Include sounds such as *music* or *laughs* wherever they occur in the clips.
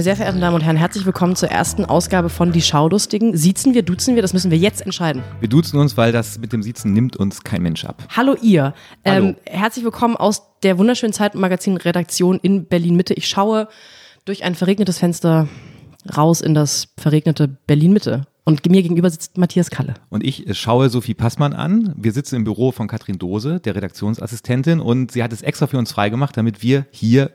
Meine sehr verehrten Damen und Herren, herzlich willkommen zur ersten Ausgabe von Die Schaulustigen. Siezen wir, duzen wir, das müssen wir jetzt entscheiden. Wir duzen uns, weil das mit dem Siezen nimmt uns kein Mensch ab. Hallo ihr. Hallo. Ähm, herzlich willkommen aus der wunderschönen Zeitmagazin-Redaktion in Berlin-Mitte. Ich schaue durch ein verregnetes Fenster raus in das verregnete Berlin-Mitte. Und mir gegenüber sitzt Matthias Kalle. Und ich schaue Sophie Passmann an. Wir sitzen im Büro von Katrin Dose, der Redaktionsassistentin, und sie hat es extra für uns freigemacht, damit wir hier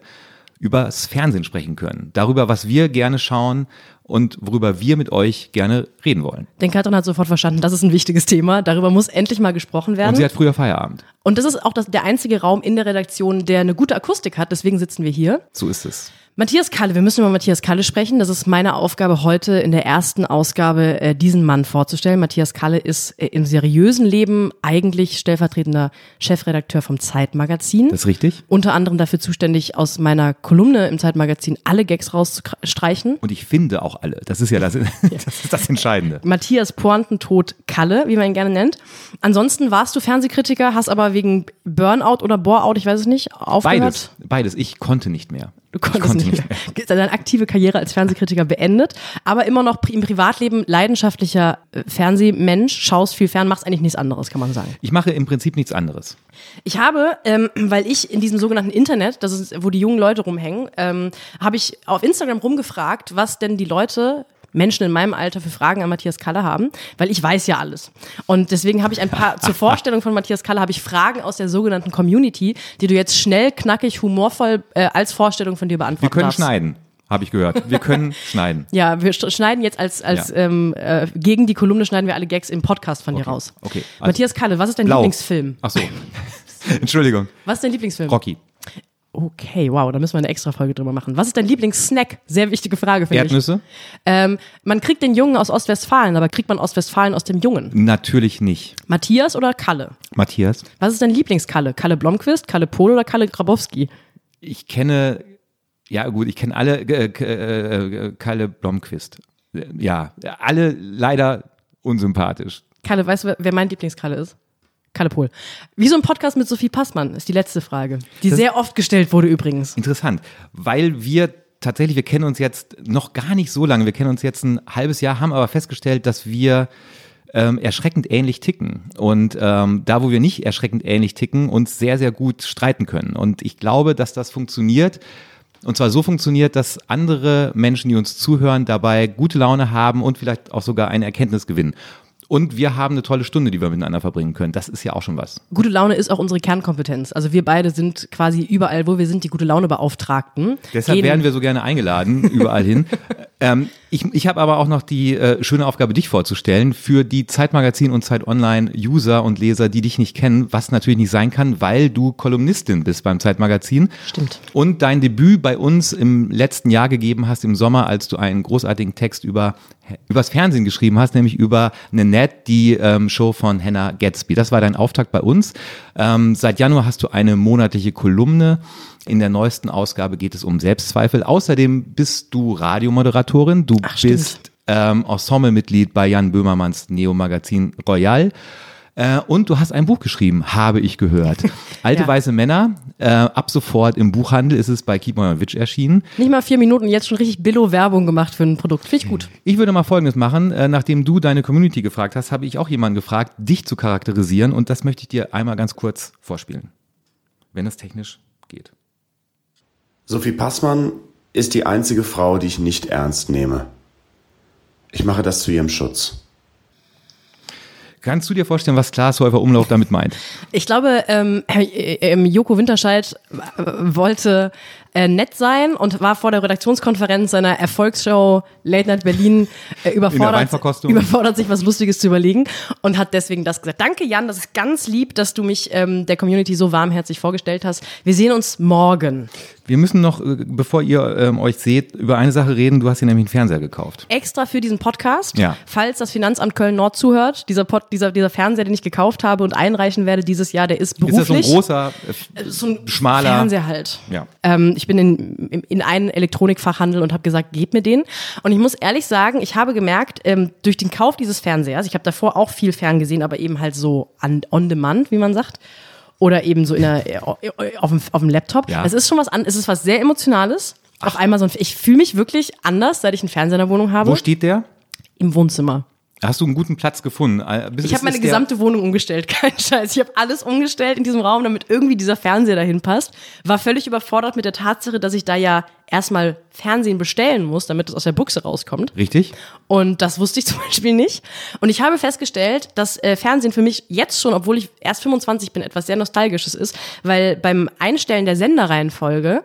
übers Fernsehen sprechen können. Darüber, was wir gerne schauen und worüber wir mit euch gerne reden wollen. Denn Katrin hat sofort verstanden, das ist ein wichtiges Thema. Darüber muss endlich mal gesprochen werden. Und sie hat früher Feierabend. Und das ist auch das, der einzige Raum in der Redaktion, der eine gute Akustik hat. Deswegen sitzen wir hier. So ist es. Matthias Kalle, wir müssen über Matthias Kalle sprechen. Das ist meine Aufgabe heute in der ersten Ausgabe, äh, diesen Mann vorzustellen. Matthias Kalle ist äh, im seriösen Leben eigentlich stellvertretender Chefredakteur vom Zeitmagazin. Das ist richtig. Unter anderem dafür zuständig, aus meiner Kolumne im Zeitmagazin alle Gags rauszustreichen. Und ich finde auch alle. Das ist ja das, *laughs* das, ist das Entscheidende. Matthias Pointentod Kalle, wie man ihn gerne nennt. Ansonsten warst du Fernsehkritiker, hast aber wegen Burnout oder Boreout, ich weiß es nicht, aufgehört. Beides, beides. Ich konnte nicht mehr. Du konntest nicht mehr. Deine aktive Karriere als Fernsehkritiker beendet, aber immer noch im Privatleben leidenschaftlicher äh, Fernsehmensch, schaust viel fern, machst eigentlich nichts anderes, kann man sagen. Ich mache im Prinzip nichts anderes. Ich habe, ähm, weil ich in diesem sogenannten Internet, das ist, wo die jungen Leute rumhängen, ähm, habe ich auf Instagram rumgefragt, was denn die Leute Menschen in meinem Alter für Fragen an Matthias Kalle haben, weil ich weiß ja alles. Und deswegen habe ich ein paar, zur *laughs* Vorstellung von Matthias Kalle habe ich Fragen aus der sogenannten Community, die du jetzt schnell, knackig, humorvoll äh, als Vorstellung von dir beantworten Wir können darfst. schneiden, habe ich gehört. Wir können *laughs* schneiden. Ja, wir sch- schneiden jetzt als, als Ja. ähm, äh, gegen die Kolumne schneiden wir alle Gags im Podcast von dir Okay, raus. okay, also- Matthias Kalle, was ist dein Blau. Lieblingsfilm? Ach so. *laughs* Entschuldigung. Was ist dein Lieblingsfilm? Rocky. Okay, wow, da müssen wir eine extra Folge drüber machen. Was ist dein Lieblingssnack? Sehr wichtige Frage, finde ich. Erdnüsse? Ähm, man kriegt den Jungen aus Ostwestfalen, aber kriegt man Ostwestfalen aus dem Jungen? Natürlich nicht. Matthias oder Kalle? Matthias? Was ist dein Lieblingskalle? Kalle Blomqvist, Kalle Pohl oder Kalle Grabowski? Ich kenne, ja gut, ich kenne alle, äh, äh, äh, Kalle Blomqvist. Äh, Ja, alle leider unsympathisch. Kalle, weißt du, wer mein Lieblingskalle ist? Kalle Pohl. Wie so ein Podcast mit Sophie Passmann ist die letzte Frage, die Das- sehr oft gestellt wurde übrigens. Interessant, weil wir tatsächlich, wir kennen uns jetzt noch gar nicht so lange, wir kennen uns jetzt ein halbes Jahr, haben aber festgestellt, dass wir ähm, erschreckend ähnlich ticken und ähm, da, wo wir nicht erschreckend ähnlich ticken, uns sehr, sehr gut streiten können. Und ich glaube, dass das funktioniert. Und zwar so funktioniert, dass andere Menschen, die uns zuhören, dabei gute Laune haben und vielleicht auch sogar eine Erkenntnis gewinnen. Und wir haben eine tolle Stunde, die wir miteinander verbringen können. Das ist ja auch schon was. Gute Laune ist auch unsere Kernkompetenz. Also wir beide sind quasi überall, wo wir sind, die gute Laune Beauftragten. Deshalb Gehen- werden wir so gerne eingeladen, überall hin. *laughs* ähm, ich ich habe aber auch noch die äh, schöne Aufgabe, dich vorzustellen für die Zeitmagazin und Zeit Online User und Leser, die dich nicht kennen, was natürlich nicht sein kann, weil du Kolumnistin bist beim Zeitmagazin. Stimmt. Und dein Debüt bei uns im letzten Jahr gegeben hast, im Sommer, als du einen großartigen Text über übers Fernsehen geschrieben hast, nämlich über Nanette, die ähm, Show von Hannah Gatsby. Das war dein Auftakt bei uns. Ähm, seit Januar hast du eine monatliche Kolumne. In der neuesten Ausgabe geht es um Selbstzweifel. Außerdem bist du Radiomoderatorin. Du Ach, bist ähm, Ensemblemitglied bei Jan Böhmermanns Neo-Magazin Royal. Äh, und du hast ein Buch geschrieben, habe ich gehört. *laughs* Alte Ja. weiße Männer. Äh, ab sofort im Buchhandel ist es bei Keep My Witch erschienen. Nicht mal vier Minuten jetzt schon richtig Billo-Werbung gemacht für ein Produkt. Finde ich gut. Ich würde mal Folgendes machen. Äh, nachdem du deine Community gefragt hast, habe ich auch jemanden gefragt, dich zu charakterisieren. Und das möchte ich dir einmal ganz kurz vorspielen. Wenn es technisch geht. Sophie Passmann ist die einzige Frau, die ich nicht ernst nehme. Ich mache das zu ihrem Schutz. Kannst du dir vorstellen, was Klaas Häufer Umlauf damit meint? Ich glaube, ähm, äh, ähm, Joko Winterscheid äh, wollte äh, nett sein und war vor der Redaktionskonferenz seiner Erfolgsshow Late Night Berlin äh, *laughs* überfordert, überfordert, sich was Lustiges zu überlegen und hat deswegen das gesagt. Danke, Jan, das ist ganz lieb, dass du mich ähm, der Community so warmherzig vorgestellt hast. Wir sehen uns morgen. Wir müssen noch, äh, bevor ihr ähm, euch seht, über eine Sache reden. Du hast dir nämlich einen Fernseher gekauft. Extra für diesen Podcast, Ja. falls das Finanzamt Köln-Nord zuhört, dieser, Pod, dieser, dieser Fernseher, den ich gekauft habe und einreichen werde dieses Jahr, der ist Ist das so ein beruflich. großer, äh, so ein schmaler- Fernseher halt. Ja. Ähm, ich bin in, in, in einen Elektronikfachhandel und habe gesagt, gebt mir den. Und ich muss ehrlich sagen, ich habe gemerkt, ähm, durch den Kauf dieses Fernsehers, ich habe davor auch viel fern gesehen, aber eben halt so an, on demand, wie man sagt. Oder eben so in der, auf, dem, auf dem Laptop. Ja. Es ist schon was an, es ist was sehr Emotionales. Auf Amazon. Ich fühle mich wirklich anders, seit ich einen Fernseher in der Wohnung habe. Wo steht der? Im Wohnzimmer. Hast du einen guten Platz gefunden? Äh, bis- Ich habe meine gesamte Wohnung umgestellt, *laughs* kein Scheiß. Ich habe alles umgestellt in diesem Raum, damit irgendwie dieser Fernseher dahin passt. War völlig überfordert mit der Tatsache, dass ich da ja erstmal Fernsehen bestellen muss, damit es aus der Buchse rauskommt. Richtig? Und das wusste ich *laughs* zum Beispiel nicht. Und ich habe festgestellt, dass äh, Fernsehen für mich jetzt schon, obwohl ich erst 25 bin, etwas sehr Nostalgisches ist, weil beim Einstellen der Senderreihenfolge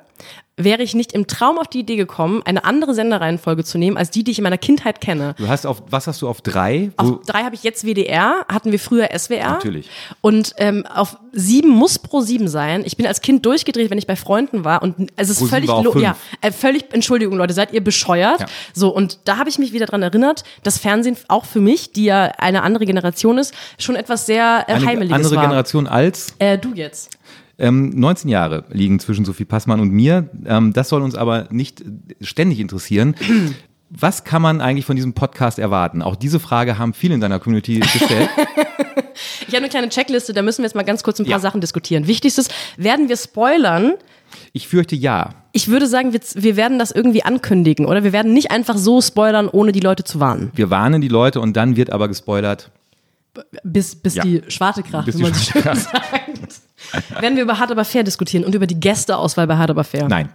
wäre ich nicht im Traum auf die Idee gekommen, eine andere Senderreihenfolge zu nehmen, als die, die ich in meiner Kindheit kenne. Du hast auf, was hast du auf drei? Auf drei habe ich jetzt WDR, hatten wir früher SWR. Natürlich. Und ähm, auf sieben muss pro sieben sein. Ich bin als Kind durchgedreht, wenn ich bei Freunden war. Und es ist Pro völlig, ja, äh, völlig, Entschuldigung, Leute, seid ihr bescheuert? Ja. So, und da habe ich mich wieder dran erinnert, dass Fernsehen auch für mich, die ja eine andere Generation ist, schon etwas sehr äh, eine Heimeliges andere war. Generation als Äh, du jetzt. Ähm, 19 Jahre liegen zwischen Sophie Passmann und mir. Ähm, das soll uns aber nicht ständig interessieren. *clears throat* Was kann man eigentlich von diesem Podcast erwarten? Auch diese Frage haben viele in deiner Community gestellt. *laughs* Ich habe eine kleine Checkliste, da müssen wir jetzt mal ganz kurz ein paar Ja. Sachen diskutieren. Wichtigstes, werden wir spoilern? Ich fürchte ja. Ich würde sagen, wir, wir werden das irgendwie ankündigen, oder? Wir werden nicht einfach so spoilern, ohne die Leute zu warnen. Wir warnen die Leute und dann wird aber gespoilert. Bis, bis Ja. die Schwarte kracht, Bis wie man so schön sagt. Werden wir über Hard aber fair diskutieren und über die Gästeauswahl bei Hard aber fair? Nein.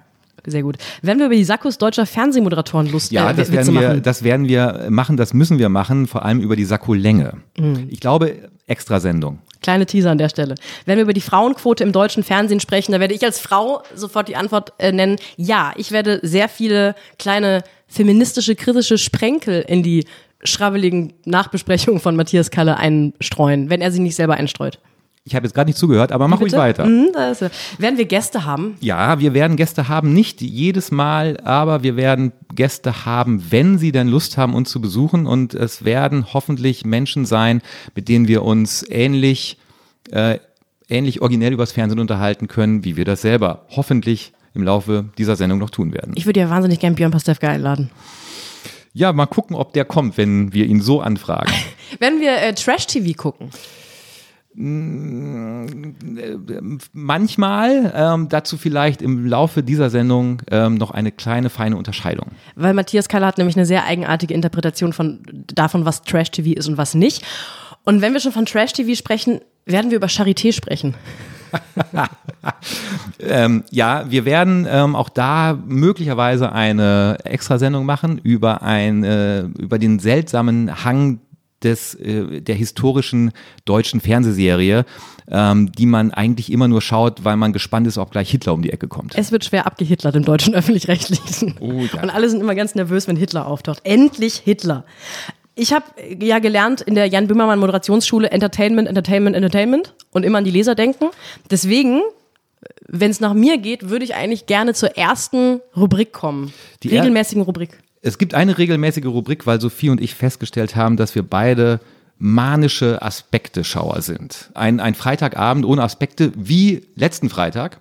Sehr gut. Werden wir über die Sakkos deutscher Fernsehmoderatoren Lust Ja, äh, das Witze werden, wir, machen? das werden wir machen, das müssen wir machen, vor allem über die Sakkolänge. Mhm. Ich glaube, Extrasendung. Kleine Teaser an der Stelle. Wenn wir über die Frauenquote im deutschen Fernsehen sprechen, da werde ich als Frau sofort die Antwort äh, nennen. Ja, ich werde sehr viele kleine feministische, kritische Sprenkel in die schrabbeligen Nachbesprechungen von Matthias Kalle einstreuen, wenn er sie nicht selber einstreut. Ich habe jetzt gerade nicht zugehört, aber mach ruhig Bitte? weiter. Mhm, er. Werden wir Gäste haben? Ja, wir werden Gäste haben, nicht jedes Mal, aber wir werden Gäste haben, wenn sie denn Lust haben, uns zu besuchen. Und es werden hoffentlich Menschen sein, mit denen wir uns ähnlich, äh, ähnlich originell übers Fernsehen unterhalten können, wie wir das selber hoffentlich im Laufe dieser Sendung noch tun werden. Ich würde ja wahnsinnig gern Björn Pastewka einladen. Ja, mal gucken, ob der kommt, wenn wir ihn so anfragen. *laughs* Wenn wir äh, Trash-TV gucken, Manchmal, ähm, dazu vielleicht im Laufe dieser Sendung ähm, noch eine kleine, feine Unterscheidung. weil Matthias Kalle hat nämlich eine sehr eigenartige Interpretation von davon, was Trash-TV ist und was nicht. Und wenn wir schon von Trash-TV sprechen, werden wir über Charité sprechen. *laughs* Ähm, ja, wir werden ähm, auch da möglicherweise eine Extrasendung machen über ein, äh, über den seltsamen Hang des, äh, der historischen deutschen Fernsehserie, ähm, die man eigentlich immer nur schaut, weil man gespannt ist, ob gleich Hitler um die Ecke kommt. Es wird schwer abgehitlert im deutschen *laughs* Öffentlich-Rechtlichen. Oh ja. Und alle sind immer ganz nervös, wenn Hitler auftaucht. Endlich Hitler. Ich habe ja gelernt in der Jan Böhmermann Moderationsschule Entertainment, Entertainment, Entertainment und immer an die Leser denken. Deswegen, wenn es nach mir geht, würde ich eigentlich gerne zur ersten Rubrik kommen. Die regelmäßigen Rubrik. Es gibt eine regelmäßige Rubrik, weil Sophie und ich festgestellt haben, dass wir beide manische Aspekte-Schauer sind. Ein, ein Freitagabend ohne Aspekte, wie letzten Freitag,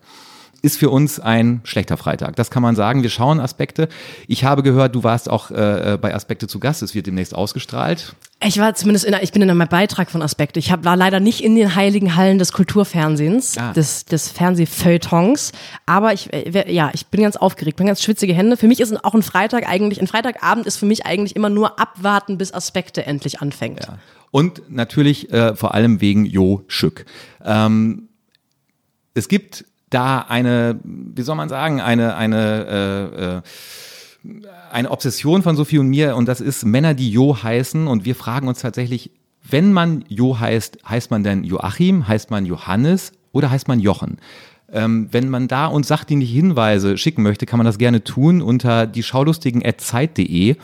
ist für uns ein schlechter Freitag. Das kann man sagen. Wir schauen Aspekte. Ich habe gehört, du warst auch äh, bei Aspekte zu Gast. Es wird demnächst ausgestrahlt. Ich war zumindest in, ich bin in einem Beitrag von Aspekte. Ich hab, war leider nicht in den heiligen Hallen des Kulturfernsehens, Ah. des, des Fernsehfeuilletons. Aber ich, äh, ja, ich bin ganz aufgeregt, bin ganz schwitzige Hände. Für mich ist auch ein Freitag eigentlich, ein Freitagabend ist für mich eigentlich immer nur abwarten, bis Aspekte endlich anfängt. Und natürlich äh, vor allem wegen Jo Schück. Ähm, es gibt da eine, wie soll man sagen, eine, eine, äh, äh, eine Obsession von Sophie und mir und das ist Männer, die Jo heißen und wir fragen uns tatsächlich, wenn man Jo heißt, heißt man denn Joachim, heißt man Johannes oder heißt man Jochen? Ähm, wenn man da uns sachdienliche Hinweise schicken möchte, kann man das gerne tun unter die schaulustigen.zeit.de.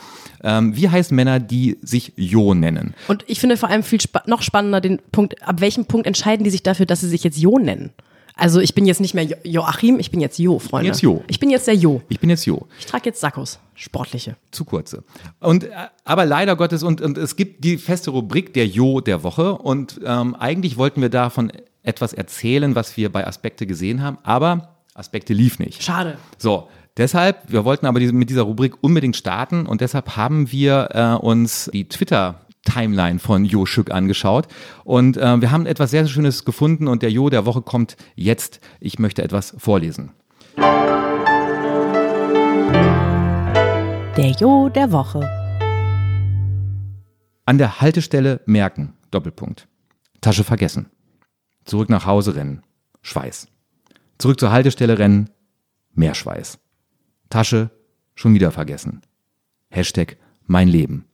Ähm, wie heißen Männer, die sich Jo nennen? Und ich finde vor allem viel spa noch spannender den Punkt, ab welchem Punkt entscheiden die sich dafür, dass sie sich jetzt Jo nennen? Also ich bin jetzt nicht mehr jo Joachim, ich bin jetzt Jo, Freunde. jetzt Jo. Ich bin jetzt der Jo. Ich bin jetzt Jo. Ich trage jetzt Sakkos, sportliche. Zu kurze. Und, äh, aber leider Gottes, und, und es gibt die feste Rubrik der Jo der Woche. Und ähm, eigentlich wollten wir davon etwas erzählen, was wir bei Aspekte gesehen haben. Aber Aspekte lief nicht. Schade. So, deshalb, wir wollten aber diese, mit dieser Rubrik unbedingt starten. Und deshalb haben wir äh, uns die Twitter Timeline von Jo Schück angeschaut und äh, wir haben etwas sehr, sehr Schönes gefunden und der Jo der Woche kommt jetzt. Ich möchte etwas vorlesen. Der Jo der Woche. An der Haltestelle merken, Doppelpunkt. Tasche vergessen. Zurück nach Hause rennen, Schweiß. Zurück zur Haltestelle rennen, mehr Schweiß. Tasche schon wieder vergessen. Hashtag mein Leben.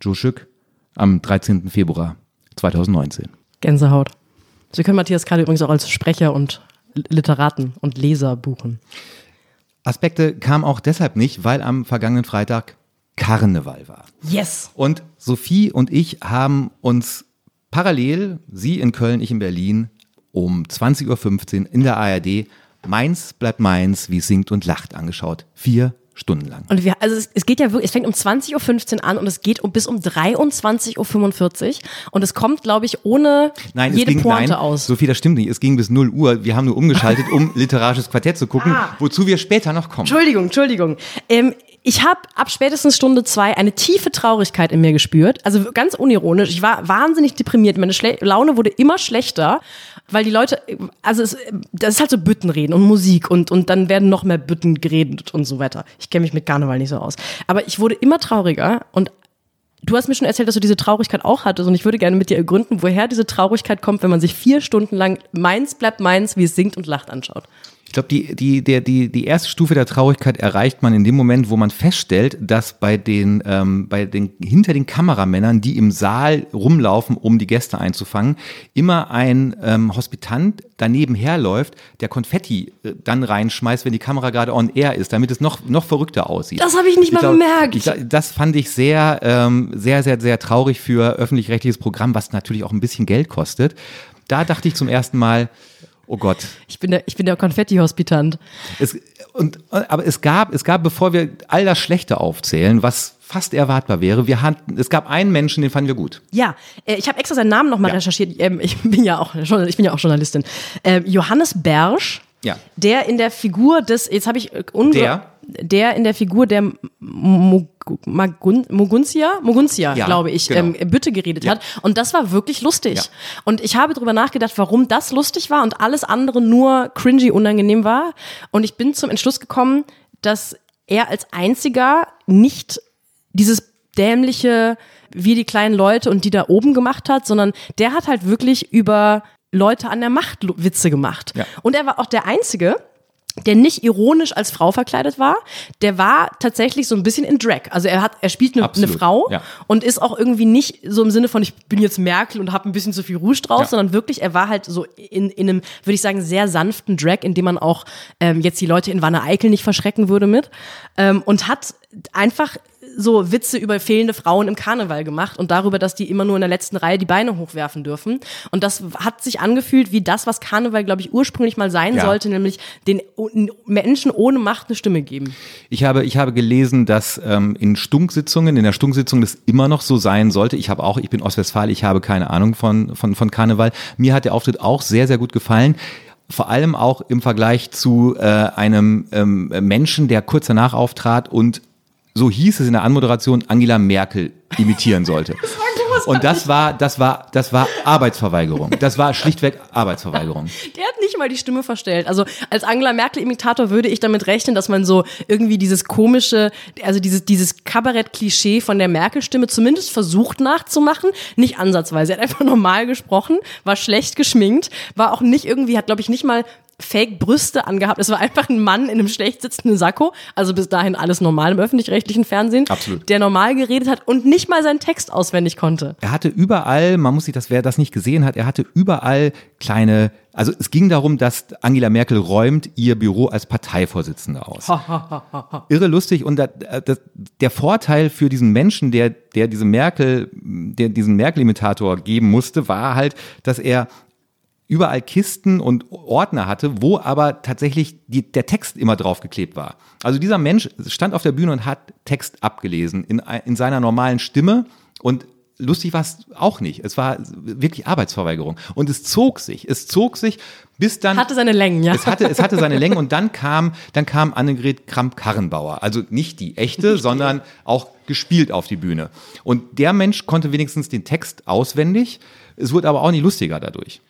Joe Schück am 13. Februar 2019. Gänsehaut. Sie können Matthias Kalle übrigens auch als Sprecher und Literaten und Leser buchen. Aspekte kam auch deshalb nicht, weil am vergangenen Freitag Karneval war. Yes! Und Sophie und ich haben uns parallel, sie in Köln, ich in Berlin, um 20.15 Uhr in der ARD Meins bleibt meins, wie es singt und lacht angeschaut. Vier Stunden lang. Und wir, also es, es geht ja wirklich, es fängt um 20.15 Uhr an und es geht um, bis um 23.45 Uhr und es kommt, glaube ich, ohne Nein, jede es ging, Pointe nein, aus. Sophie, das stimmt nicht. Es ging bis 0 Uhr. Wir haben nur umgeschaltet, *laughs* um literarisches Quartett zu gucken, Ah. wozu wir später noch kommen. Entschuldigung, Entschuldigung. Ähm, ich habe ab spätestens Stunde zwei eine tiefe Traurigkeit in mir gespürt. Also ganz unironisch. Ich war wahnsinnig deprimiert. Meine Schle Laune wurde immer schlechter, weil die Leute, also es, das ist halt so Büttenreden und Musik und, und dann werden noch mehr Bütten geredet und so weiter. Ich kenne mich mit Karneval nicht so aus. Aber ich wurde immer trauriger und Du hast mir schon erzählt, dass du diese Traurigkeit auch hattest und ich würde gerne mit dir ergründen, woher diese Traurigkeit kommt, wenn man sich vier Stunden lang meins bleibt meins, wie es singt und lacht anschaut. Ich glaube, die, die, der, die, die erste Stufe der Traurigkeit erreicht man in dem Moment, wo man feststellt, dass bei den, ähm, bei den, hinter den Kameramännern, die im Saal rumlaufen, um die Gäste einzufangen, immer ein ähm, Hospitant daneben herläuft, der Konfetti äh, dann reinschmeißt, wenn die Kamera gerade on air ist, damit es noch, noch verrückter aussieht. Das habe ich nicht mal glaub, bemerkt. Ich, das fand ich sehr, ähm, sehr, sehr, sehr traurig für öffentlich-rechtliches Programm, was natürlich auch ein bisschen Geld kostet. Da dachte ich zum ersten Mal, oh Gott, Ich bin der, ich bin der Konfetti-Hospitant. und, aber es gab, es gab, bevor wir all das Schlechte aufzählen, was fast erwartbar wäre, wir hatten, es gab einen Menschen, den fanden wir gut. Ja, äh, ich habe extra seinen Namen nochmal Ja. recherchiert. Ähm, ich bin ja auch, ich bin ja auch Journalistin. Ähm, Johannes Bersch, Ja. der in der Figur des, jetzt habe ich äh, Der? der in der Figur der Magun- Muguntia, Muguntia, Ja, glaube ich, genau. ähm, Bütte geredet Ja. hat. Und das war wirklich lustig. Ja. Und ich habe darüber nachgedacht, warum das lustig war und alles andere nur cringy unangenehm war. Und ich bin zum Entschluss gekommen, dass er als einziger nicht dieses dämliche, wie die kleinen Leute und die da oben gemacht hat, sondern der hat halt wirklich über Leute an der Macht Witze gemacht. Ja. Und er war auch der Einzige, der nicht ironisch als Frau verkleidet war, der war tatsächlich so ein bisschen in Drag. Also er hat, er spielt eine, eine Frau ja. und ist auch irgendwie nicht so im Sinne von, ich bin jetzt Merkel und habe ein bisschen zu viel Rouge drauf, Ja. sondern wirklich, er war halt so in, in einem, würde ich sagen, sehr sanften Drag, in dem man auch ähm, jetzt die Leute in Wanne Eickel nicht verschrecken würde mit. Ähm, und hat einfach so Witze über fehlende Frauen im Karneval gemacht und darüber, dass die immer nur in der letzten Reihe die Beine hochwerfen dürfen. Und das hat sich angefühlt wie das, was Karneval, glaube ich, ursprünglich mal sein Ja. sollte, nämlich den Menschen ohne Macht eine Stimme geben. Ich habe, ich habe gelesen, dass ähm, in Stunksitzungen, in der Stunksitzung das immer noch so sein sollte. Ich habe auch, ich bin Ostwestfalen, ich habe keine Ahnung von, von, von Karneval. Mir hat der Auftritt auch sehr, sehr gut gefallen. Vor allem auch im Vergleich zu äh, einem ähm, Menschen, der kurz danach auftrat und so hieß es in der Anmoderation, Angela Merkel imitieren sollte. *laughs* Und das war, das war, das war Arbeitsverweigerung. Das war schlichtweg Arbeitsverweigerung. Der hat nicht mal die Stimme verstellt. Also als Angela Merkel-Imitator würde ich damit rechnen, dass man so irgendwie dieses komische, also dieses, dieses Kabarett-Klischee von der Merkel-Stimme zumindest versucht nachzumachen. Nicht ansatzweise. Er hat einfach *laughs* normal gesprochen, war schlecht geschminkt, war auch nicht irgendwie, hat glaube ich nicht mal Fake-Brüste angehabt. Es war einfach ein Mann in einem schlecht sitzenden Sakko. Also bis dahin alles normal im öffentlich-rechtlichen Fernsehen. Absolut. Der normal geredet hat und nicht mal seinen Text auswendig konnte. Er hatte überall, man muss sich das, wer das nicht gesehen hat, er hatte überall kleine, also es ging darum, dass Angela Merkel räumt ihr Büro als Parteivorsitzende aus. Irre lustig und da, das, der Vorteil für diesen Menschen, der, der diese Merkel, der diesen Merkel-Imitator geben musste, war halt, dass er überall Kisten und Ordner hatte, wo aber tatsächlich die, der Text immer draufgeklebt war. Also dieser Mensch stand auf der Bühne und hat Text abgelesen in, in seiner normalen Stimme und lustig war es auch nicht. Es war wirklich Arbeitsverweigerung. Und es zog sich, es zog sich, bis dann. Hatte seine Längen, ja. Es hatte, es hatte seine Längen und dann kam, dann kam Annegret Kramp-Karrenbauer. Also nicht die echte, sondern auch gespielt auf die Bühne. Und der Mensch konnte wenigstens den Text auswendig. Es wurde aber auch nicht lustiger dadurch.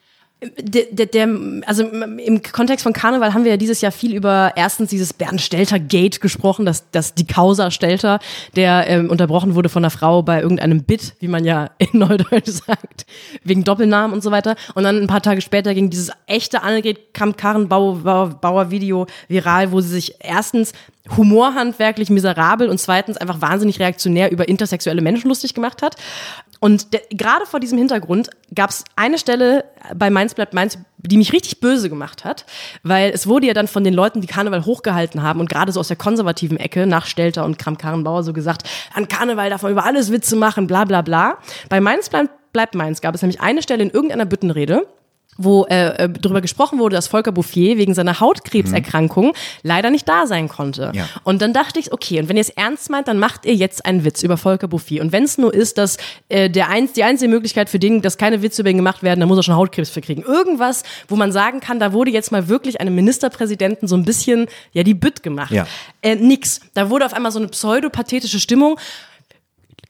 Der, der, der, also im Kontext von Karneval haben wir ja dieses Jahr viel über erstens dieses Bernd Stelter Gate gesprochen, dass, dass die Causa Stelter, der ähm, unterbrochen wurde von einer Frau bei irgendeinem Bit, wie man ja *laughs* in Neudeutsch sagt, wegen Doppelnamen und so weiter. Und dann ein paar Tage später ging dieses echte Annegret Kamp-Karrenbauer Video viral, wo sie sich erstens humorhandwerklich miserabel und zweitens einfach wahnsinnig reaktionär über intersexuelle Menschen lustig gemacht hat. Und gerade vor diesem Hintergrund gab es eine Stelle bei Mainz bleibt Mainz, die mich richtig böse gemacht hat, weil es wurde ja dann von den Leuten, die Karneval hochgehalten haben und gerade so aus der konservativen Ecke nach Stelter und Kram-Karrenbauer so gesagt, an Karneval darf man über alles Witze machen, bla bla bla. Bei Mainz bleibt Mainz gab es nämlich eine Stelle in irgendeiner Büttenrede, wo äh, äh, darüber gesprochen wurde, dass Volker Bouffier wegen seiner Hautkrebserkrankung mhm. leider nicht da sein konnte. Ja. Und dann dachte ich, okay, und wenn ihr es ernst meint, dann macht ihr jetzt einen Witz über Volker Bouffier. Und wenn es nur ist, dass äh, der eins, die einzige Möglichkeit für den, dass keine Witze über ihn gemacht werden, dann muss er schon Hautkrebs verkriegen. Irgendwas, wo man sagen kann, da wurde jetzt mal wirklich einem Ministerpräsidenten so ein bisschen ja die Bütt gemacht. Ja. Äh, nix. Da wurde auf einmal so eine pseudopathetische Stimmung.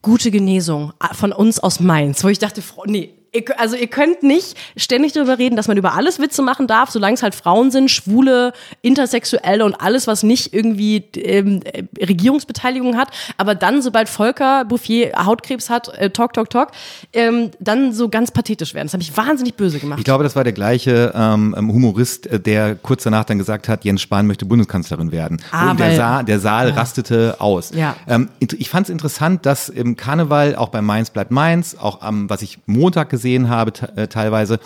Gute Genesung äh, von uns aus Mainz, wo ich dachte, nee, ihr, also ihr könnt nicht ständig darüber reden, dass man über alles Witze machen darf, solange es halt Frauen sind, Schwule, Intersexuelle und alles, was nicht irgendwie ähm, äh, Regierungsbeteiligung hat. Aber dann, sobald Volker Bouffier Hautkrebs hat, äh, talk, talk, talk, ähm, dann so ganz pathetisch werden. Das hat mich wahnsinnig böse gemacht. Ich glaube, das war der gleiche ähm, Humorist, äh, der kurz danach dann gesagt hat, Jens Spahn möchte Bundeskanzlerin werden. Ah, und der, Saal, der Saal ja. rastete aus. Ja. Ähm, ich fand es interessant, dass im Karneval, auch bei Mainz bleibt Mainz, auch am, was ich Montag gesagt gesehen habe äh, teilweise,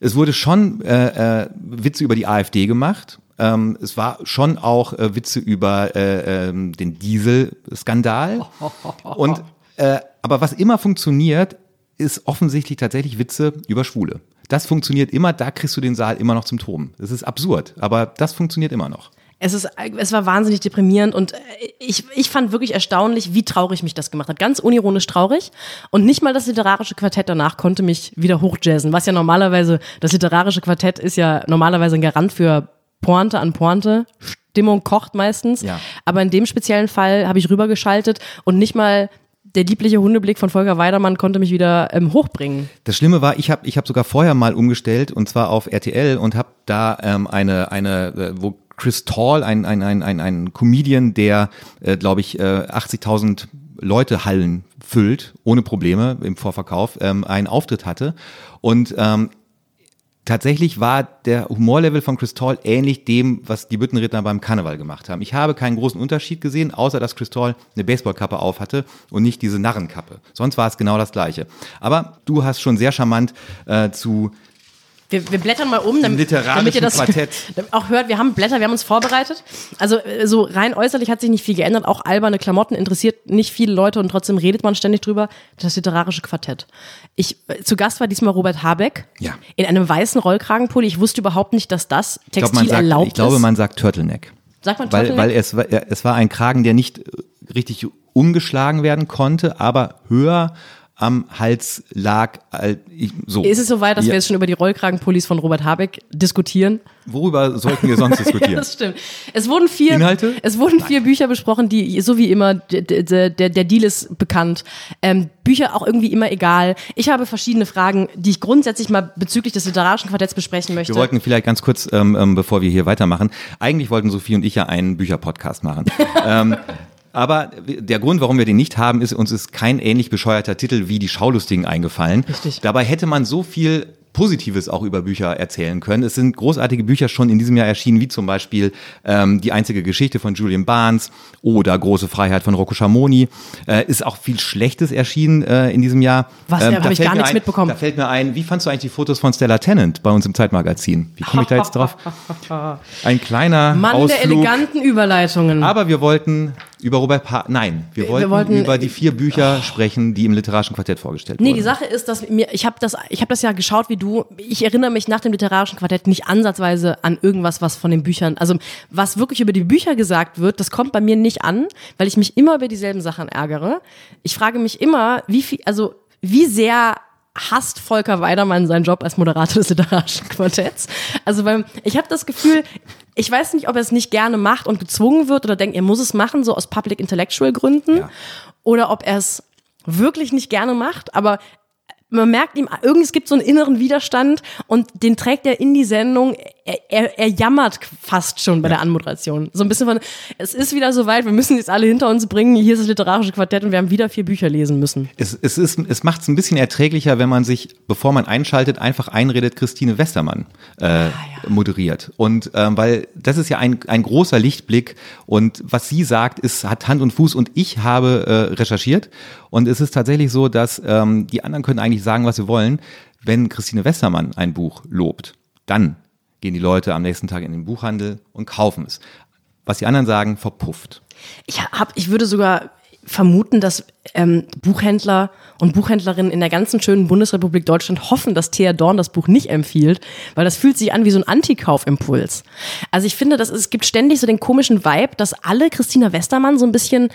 es wurde schon äh, äh, Witze über die AfD gemacht. Ähm, es war schon auch äh, Witze über äh, äh, den Dieselskandal. *laughs* Und äh, aber was immer funktioniert, ist offensichtlich tatsächlich Witze über Schwule. Das funktioniert immer, da kriegst du den Saal immer noch zum Toben. Das ist absurd, aber das funktioniert immer noch. Es, ist, es war wahnsinnig deprimierend und äh, ich, ich fand wirklich erstaunlich, wie traurig mich das gemacht hat. Ganz unironisch traurig. Und nicht mal das literarische Quartett danach konnte mich wieder hochjazzen, was ja normalerweise, das literarische Quartett ist ja normalerweise ein Garant für Pointe an Pointe. Stimmung kocht meistens. Ja. Aber in dem speziellen Fall habe ich rübergeschaltet und nicht mal der liebliche Hundeblick von Volker Weidermann konnte mich wieder ähm, hochbringen. Das Schlimme war, ich habe ich hab sogar vorher mal umgestellt und zwar auf RTL und habe da ähm, eine, eine äh, wo Chris Tall, ein, ein, ein, ein, ein Comedian, der, äh, glaube ich, äh, 80.000 Leute Hallen füllt, ohne Probleme im Vorverkauf, ähm, einen Auftritt hatte. Und ähm, tatsächlich war der Humorlevel von Chris Tall ähnlich dem, was die Büttenritter beim Karneval gemacht haben. Ich habe keinen großen Unterschied gesehen, außer dass Chris Tall eine Baseballkappe auf hatte und nicht diese Narrenkappe. Sonst war es genau das Gleiche. Aber du hast schon sehr charmant äh, zu wir, wir blättern mal um, damit, damit ihr das Quartett. *laughs* auch hört. Wir haben Blätter, wir haben uns vorbereitet. Also äh, so rein äußerlich hat sich nicht viel geändert. Auch alberne Klamotten interessiert nicht viele Leute und trotzdem redet man ständig drüber. Das literarische Quartett. Ich äh, zu Gast war diesmal Robert Habeck ja. in einem weißen Rollkragenpulli. Ich wusste überhaupt nicht, dass das Textil ich glaub, erlaubt ist. Ich glaube, man sagt Turtleneck. Sagt man Turtleneck? Weil, weil es, es war ein Kragen, der nicht richtig umgeschlagen werden konnte, aber höher am Hals lag. So. Ist es soweit, dass ja. wir jetzt schon über die Rollkragenpullis von Robert Habeck diskutieren? Worüber sollten wir sonst diskutieren? *laughs* ja, das stimmt. Es wurden vier, Inhalte? Es wurden vier Bücher besprochen, die, so wie immer, der, der, der Deal ist bekannt. Ähm, Bücher auch irgendwie immer egal. Ich habe verschiedene Fragen, die ich grundsätzlich mal bezüglich des literarischen Quartetts besprechen möchte. Wir wollten vielleicht ganz kurz, ähm, ähm bevor wir hier weitermachen, eigentlich wollten Sophie und ich ja einen Bücherpodcast machen. *laughs* ähm, aber der Grund, warum wir den nicht haben, ist, uns ist kein ähnlich bescheuerter Titel wie die Schaulustigen eingefallen. Richtig. Dabei hätte man so viel Positives auch über Bücher erzählen können. Es sind großartige Bücher schon in diesem Jahr erschienen, wie zum Beispiel ähm, Die einzige Geschichte von Julian Barnes oder Große Freiheit von Rocco Schamoni. Äh, ist auch viel Schlechtes erschienen äh, in diesem Jahr. Was, ähm, da habe ich gar nichts ein, mitbekommen. Da fällt mir ein, wie fandst du eigentlich die Fotos von Stella Tennant bei uns im Zeitmagazin? Wie komme ich da jetzt drauf? *laughs* Ein kleiner Mann Ausflug. der eleganten Überleitungen. Aber wir wollten über Robert pa Nein, wir wollten, wir wollten, über die vier Bücher oh. sprechen, die im literarischen Quartett vorgestellt nee, wurden. Nee, die Sache ist, dass mir, ich habe das, ich habe das ja geschaut wie du. Ich erinnere mich nach dem literarischen Quartett nicht ansatzweise an irgendwas, was von den Büchern, also was wirklich über die Bücher gesagt wird, das kommt bei mir nicht an, weil ich mich immer über dieselben Sachen ärgere. Ich frage mich immer, wie viel, also wie sehr hasst Volker Weidermann seinen Job als Moderator des literarischen Quartetts. Also weil ich habe das Gefühl, ich weiß nicht, ob er es nicht gerne macht und gezwungen wird oder denkt, er muss es machen, so aus Public Intellectual Gründen, ja. oder ob er es wirklich nicht gerne macht, aber man merkt ihm, irgendwie es gibt so einen inneren Widerstand und den trägt er in die Sendung. Er, er, er jammert fast schon bei ja. der Anmoderation. So ein bisschen von, es ist wieder soweit, wir müssen jetzt alle hinter uns bringen, hier ist das literarische Quartett und wir haben wieder vier Bücher lesen müssen. Es, es, ist, es macht es ein bisschen erträglicher, wenn man sich, bevor man einschaltet, einfach einredet, Christine Westermann äh, ah, ja. moderiert. Und ähm, weil das ist ja ein, ein großer Lichtblick und was sie sagt, ist, hat Hand und Fuß und ich habe äh, recherchiert und es ist tatsächlich so, dass ähm, die anderen können eigentlich sagen, was sie wollen. Wenn Christine Westermann ein Buch lobt, dann gehen die Leute am nächsten Tag in den Buchhandel und kaufen es. Was die anderen sagen, verpufft. Ich hab, ich würde sogar vermuten, dass ähm, Buchhändler und Buchhändlerinnen in der ganzen schönen Bundesrepublik Deutschland hoffen, dass Thea Dorn das Buch nicht empfiehlt, weil das fühlt sich an wie so ein Antikaufimpuls. Also ich finde, dass es gibt ständig so den komischen Vibe, dass alle Christina Westermann so ein bisschen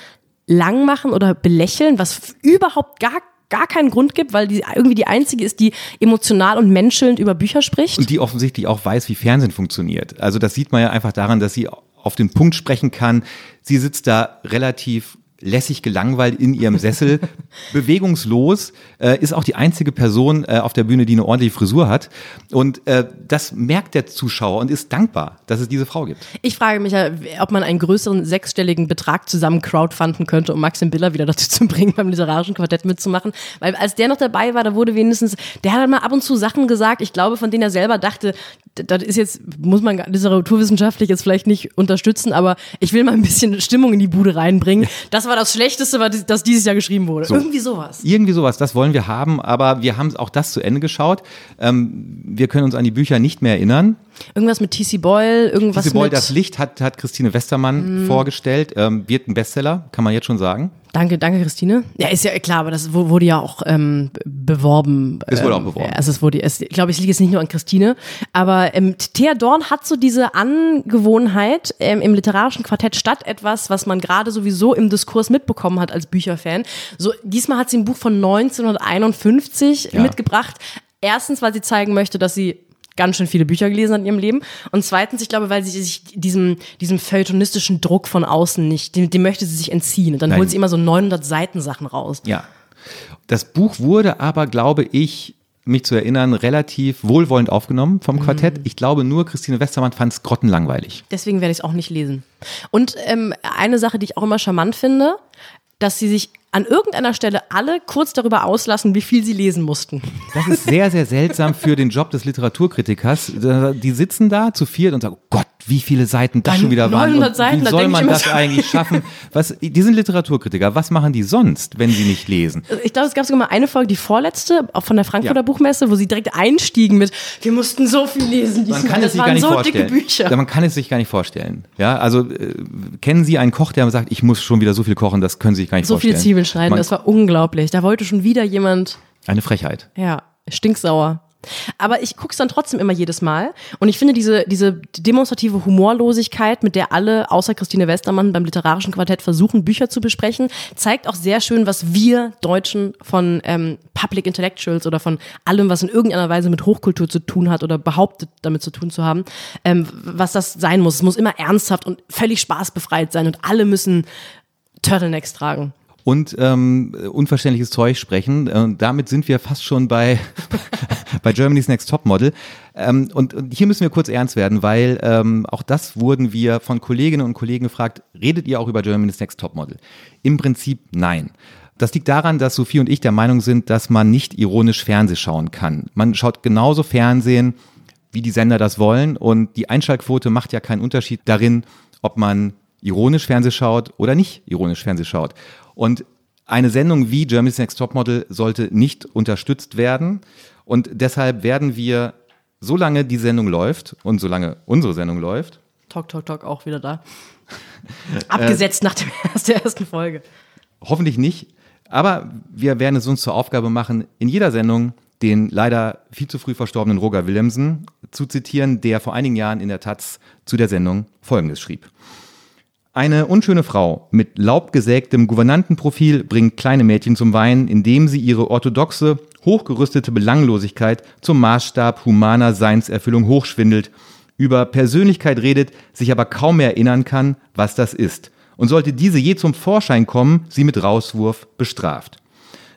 lang machen oder belächeln, was überhaupt gar gar keinen Grund gibt, weil die irgendwie die einzige ist, die emotional und menschelnd über Bücher spricht. Und die offensichtlich auch weiß, wie Fernsehen funktioniert. Also das sieht man ja einfach daran, dass sie auf den Punkt sprechen kann. Sie sitzt da relativ lässig gelangweilt in ihrem Sessel, *laughs* bewegungslos, äh, ist auch die einzige Person äh, auf der Bühne, die eine ordentliche Frisur hat. Und äh, das merkt der Zuschauer und ist dankbar, dass es diese Frau gibt. Ich frage mich ja, ob man einen größeren sechsstelligen Betrag zusammen crowdfunden könnte, um Maxim Biller wieder *laughs* dazu zu bringen, beim literarischen Quartett mitzumachen. Weil als der noch dabei war, da wurde wenigstens, der hat mal ab und zu Sachen gesagt, ich glaube, von denen er selber dachte, das ist jetzt, muss man literaturwissenschaftlich jetzt vielleicht nicht unterstützen, aber ich will mal ein bisschen Stimmung in die Bude reinbringen. Das war das Schlechteste, was dieses Jahr geschrieben wurde. So. Irgendwie sowas. Irgendwie sowas, das wollen wir haben, aber wir haben auch das zu Ende geschaut. Ähm, wir können uns an die Bücher nicht mehr erinnern. Irgendwas mit T.C. Boyle, irgendwas T.C. Boyle, mit das Licht hat, hat Christine Westermann mm. vorgestellt. Ähm, wird ein Bestseller, kann man jetzt schon sagen. Danke, danke, Christine. Ja, ist ja klar, aber das wurde ja auch ähm, beworben. Es wurde auch beworben. Also es wurde, es, ich glaube, es liegt jetzt nicht nur an Christine, aber ähm, Thea Dorn hat so diese Angewohnheit ähm, im literarischen Quartett statt etwas, was man gerade sowieso im Diskurs mitbekommen hat als Bücherfan. So diesmal hat sie ein Buch von 1951 ja. mitgebracht. Erstens, weil sie zeigen möchte, dass sie ganz schön viele Bücher gelesen in ihrem Leben. Und zweitens, ich glaube, weil sie sich diesem, diesem feuilletonistischen Druck von außen nicht, dem, dem möchte sie sich entziehen. Und dann Nein. holt sie immer so 900 Seiten Sachen raus. Ja. Das Buch wurde aber, glaube ich, mich zu erinnern, relativ wohlwollend aufgenommen vom Quartett. Mhm. Ich glaube nur, Christine Westermann fand es grottenlangweilig. Deswegen werde ich es auch nicht lesen. Und ähm, eine Sache, die ich auch immer charmant finde, dass sie sich an irgendeiner Stelle alle kurz darüber auslassen, wie viel sie lesen mussten. Das ist sehr, sehr seltsam für den Job des Literaturkritikers. Die sitzen da zu viert und sagen, oh Gott, wie viele Seiten das schon wieder waren. Und Seiten, wie soll man das eigentlich schaffen? Was, die sind Literaturkritiker. Was machen die sonst, wenn sie nicht lesen? Ich glaube, es gab sogar mal eine Folge, die vorletzte, auch von der Frankfurter ja. Buchmesse, wo sie direkt einstiegen mit, wir mussten so viel lesen. Man kann es sich gar nicht so vorstellen. Ja, man kann es sich gar nicht vorstellen. Ja, also äh, kennen Sie einen Koch, der sagt, ich muss schon wieder so viel kochen, das können Sie sich gar nicht so vorstellen. So viel Zwiebeln schneiden, man, das war unglaublich. Da wollte schon wieder jemand. Eine Frechheit. Ja, stinksauer. Aber ich gucke es dann trotzdem immer jedes Mal. Und ich finde diese, diese demonstrative Humorlosigkeit, mit der alle außer Christine Westermann beim literarischen Quartett versuchen, Bücher zu besprechen, zeigt auch sehr schön, was wir Deutschen von ähm, Public Intellectuals oder von allem, was in irgendeiner Weise mit Hochkultur zu tun hat oder behauptet, damit zu tun zu haben, ähm, was das sein muss. Es muss immer ernsthaft und völlig spaßbefreit sein und alle müssen Turtlenecks tragen und ähm, unverständliches Zeug sprechen. Und damit sind wir fast schon bei, *laughs* bei Germany's Next Topmodel. Ähm, und, und hier müssen wir kurz ernst werden, weil ähm, auch das wurden wir von Kolleginnen und Kollegen gefragt, redet ihr auch über Germany's Next Topmodel? Im Prinzip nein. Das liegt daran, dass Sophie und ich der Meinung sind, dass man nicht ironisch Fernseh schauen kann. Man schaut genauso Fernsehen, wie die Sender das wollen. Und die Einschaltquote macht ja keinen Unterschied darin, ob man ironisch Fernseh schaut oder nicht ironisch Fernseh schaut. Und eine Sendung wie Germany's Next Topmodel sollte nicht unterstützt werden. Und deshalb werden wir, solange die Sendung läuft und solange unsere Sendung läuft. Talk, talk, talk, auch wieder da. *laughs* Abgesetzt nach *laughs* der ersten Folge. Hoffentlich nicht. Aber wir werden es uns zur Aufgabe machen, in jeder Sendung den leider viel zu früh verstorbenen Roger Willemsen zu zitieren, der vor einigen Jahren in der Taz zu der Sendung Folgendes schrieb. Eine unschöne Frau mit laubgesägtem Gouvernantenprofil bringt kleine Mädchen zum Weinen, indem sie ihre orthodoxe, hochgerüstete Belanglosigkeit zum Maßstab humaner Seinserfüllung hochschwindelt, über Persönlichkeit redet, sich aber kaum mehr erinnern kann, was das ist. Und sollte diese je zum Vorschein kommen, sie mit Rauswurf bestraft.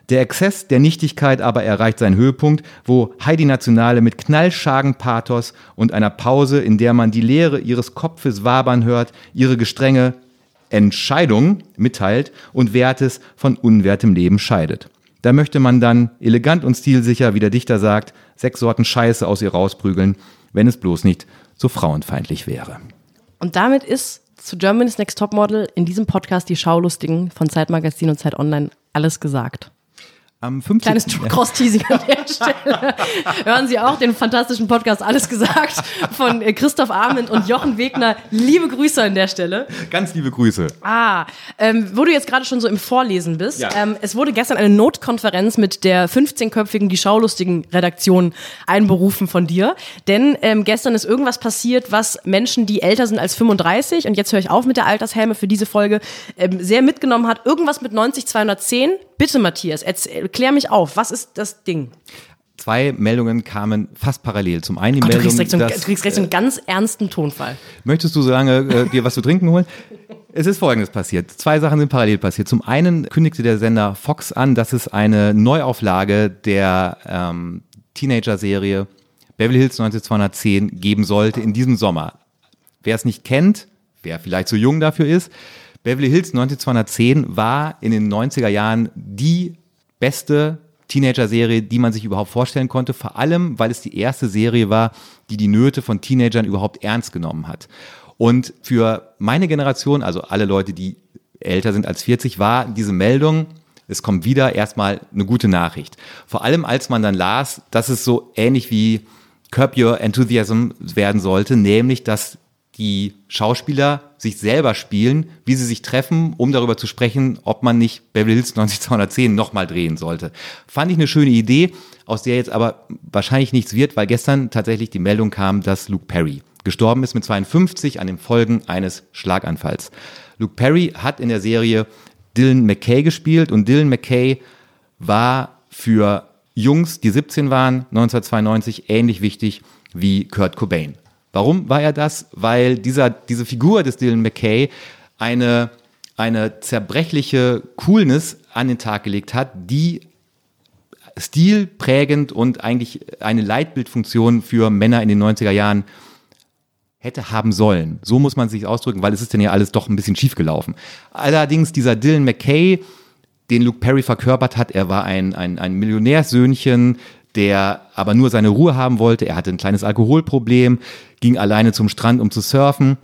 Der Exzess der Nichtigkeit aber erreicht seinen Höhepunkt, wo Heidi Nationale mit knallschargen Pathos und einer Pause, in der man die Leere ihres Kopfes wabern hört, ihre gestrenge Entscheidung mitteilt und Wertes von unwertem Leben scheidet. Da möchte man dann elegant und stilsicher, wie der Dichter sagt, sechs Sorten Scheiße aus ihr rausprügeln, wenn es bloß nicht so frauenfeindlich wäre. Und damit ist zu Germany's Next Topmodel in diesem Podcast die Schaulustigen von Zeitmagazin und Zeit Online alles gesagt. Am 15. Kleines *laughs* Cross-Teasing an der Stelle. Hören Sie auch den fantastischen Podcast Alles gesagt von äh, Christoph Arment und Jochen Wegner. Liebe Grüße an der Stelle. Ganz liebe Grüße. Ah, ähm, wo du jetzt gerade schon so im Vorlesen bist. Ja. Ähm, es wurde gestern eine Notkonferenz mit der 15-köpfigen Die Schaulustigen Redaktion einberufen von dir. Denn ähm, gestern ist irgendwas passiert, was Menschen, die älter sind als 35, und jetzt höre ich auf mit der Altershelme für diese Folge, ähm, sehr mitgenommen hat. Irgendwas mit 90 210. Bitte, Matthias, erzähl, klär mich auf. Was ist das Ding? Zwei Meldungen kamen fast parallel. Zum einen die Gott, du Meldung, kriegst so einen, dass, du kriegst direkt so einen ganz ernsten Tonfall. Möchtest du so lange äh, dir was zu trinken holen? Es ist Folgendes passiert. Zwei Sachen sind parallel passiert. Zum einen kündigte der Sender Fox an, dass es eine Neuauflage der ähm, Teenager-Serie Beverly Hills 90210 geben sollte in diesem Sommer. Wer es nicht kennt, wer vielleicht zu jung dafür ist, Beverly Hills 90210 war in den 90er Jahren die beste Teenager-Serie, die man sich überhaupt vorstellen konnte, vor allem, weil es die erste Serie war, die die Nöte von Teenagern überhaupt ernst genommen hat. Und für meine Generation, also alle Leute, die älter sind als 40, war diese Meldung, es kommt wieder erstmal eine gute Nachricht. Vor allem, als man dann las, dass es so ähnlich wie Curb Your Enthusiasm werden sollte, nämlich, dass die Schauspieler sich selber spielen, wie sie sich treffen, um darüber zu sprechen, ob man nicht Beverly Hills 90210 nochmal drehen sollte. Fand ich eine schöne Idee, aus der jetzt aber wahrscheinlich nichts wird, weil gestern tatsächlich die Meldung kam, dass Luke Perry gestorben ist mit 52 an den Folgen eines Schlaganfalls. Luke Perry hat in der Serie Dylan McKay gespielt und Dylan McKay war für Jungs, die 17 waren, 1992 ähnlich wichtig wie Kurt Cobain. Warum war er das? Weil dieser, diese Figur des Dylan McKay eine, eine zerbrechliche Coolness an den Tag gelegt hat, die stilprägend und eigentlich eine Leitbildfunktion für Männer in den 90er Jahren hätte haben sollen. So muss man sich ausdrücken, weil es ist denn ja alles doch ein bisschen schief gelaufen. Allerdings dieser Dylan McKay, den Luke Perry verkörpert hat, er war ein, ein, ein Millionärssöhnchen, der aber nur seine Ruhe haben wollte. Er hatte ein kleines Alkoholproblem, ging alleine zum Strand, um zu surfen.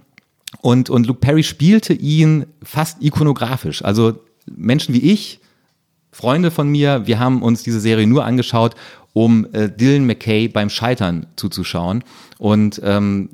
Und, und Luke Perry spielte ihn fast ikonografisch. Also Menschen wie ich, Freunde von mir, wir haben uns diese Serie nur angeschaut, um äh, Dylan McKay beim Scheitern zuzuschauen. Und ähm,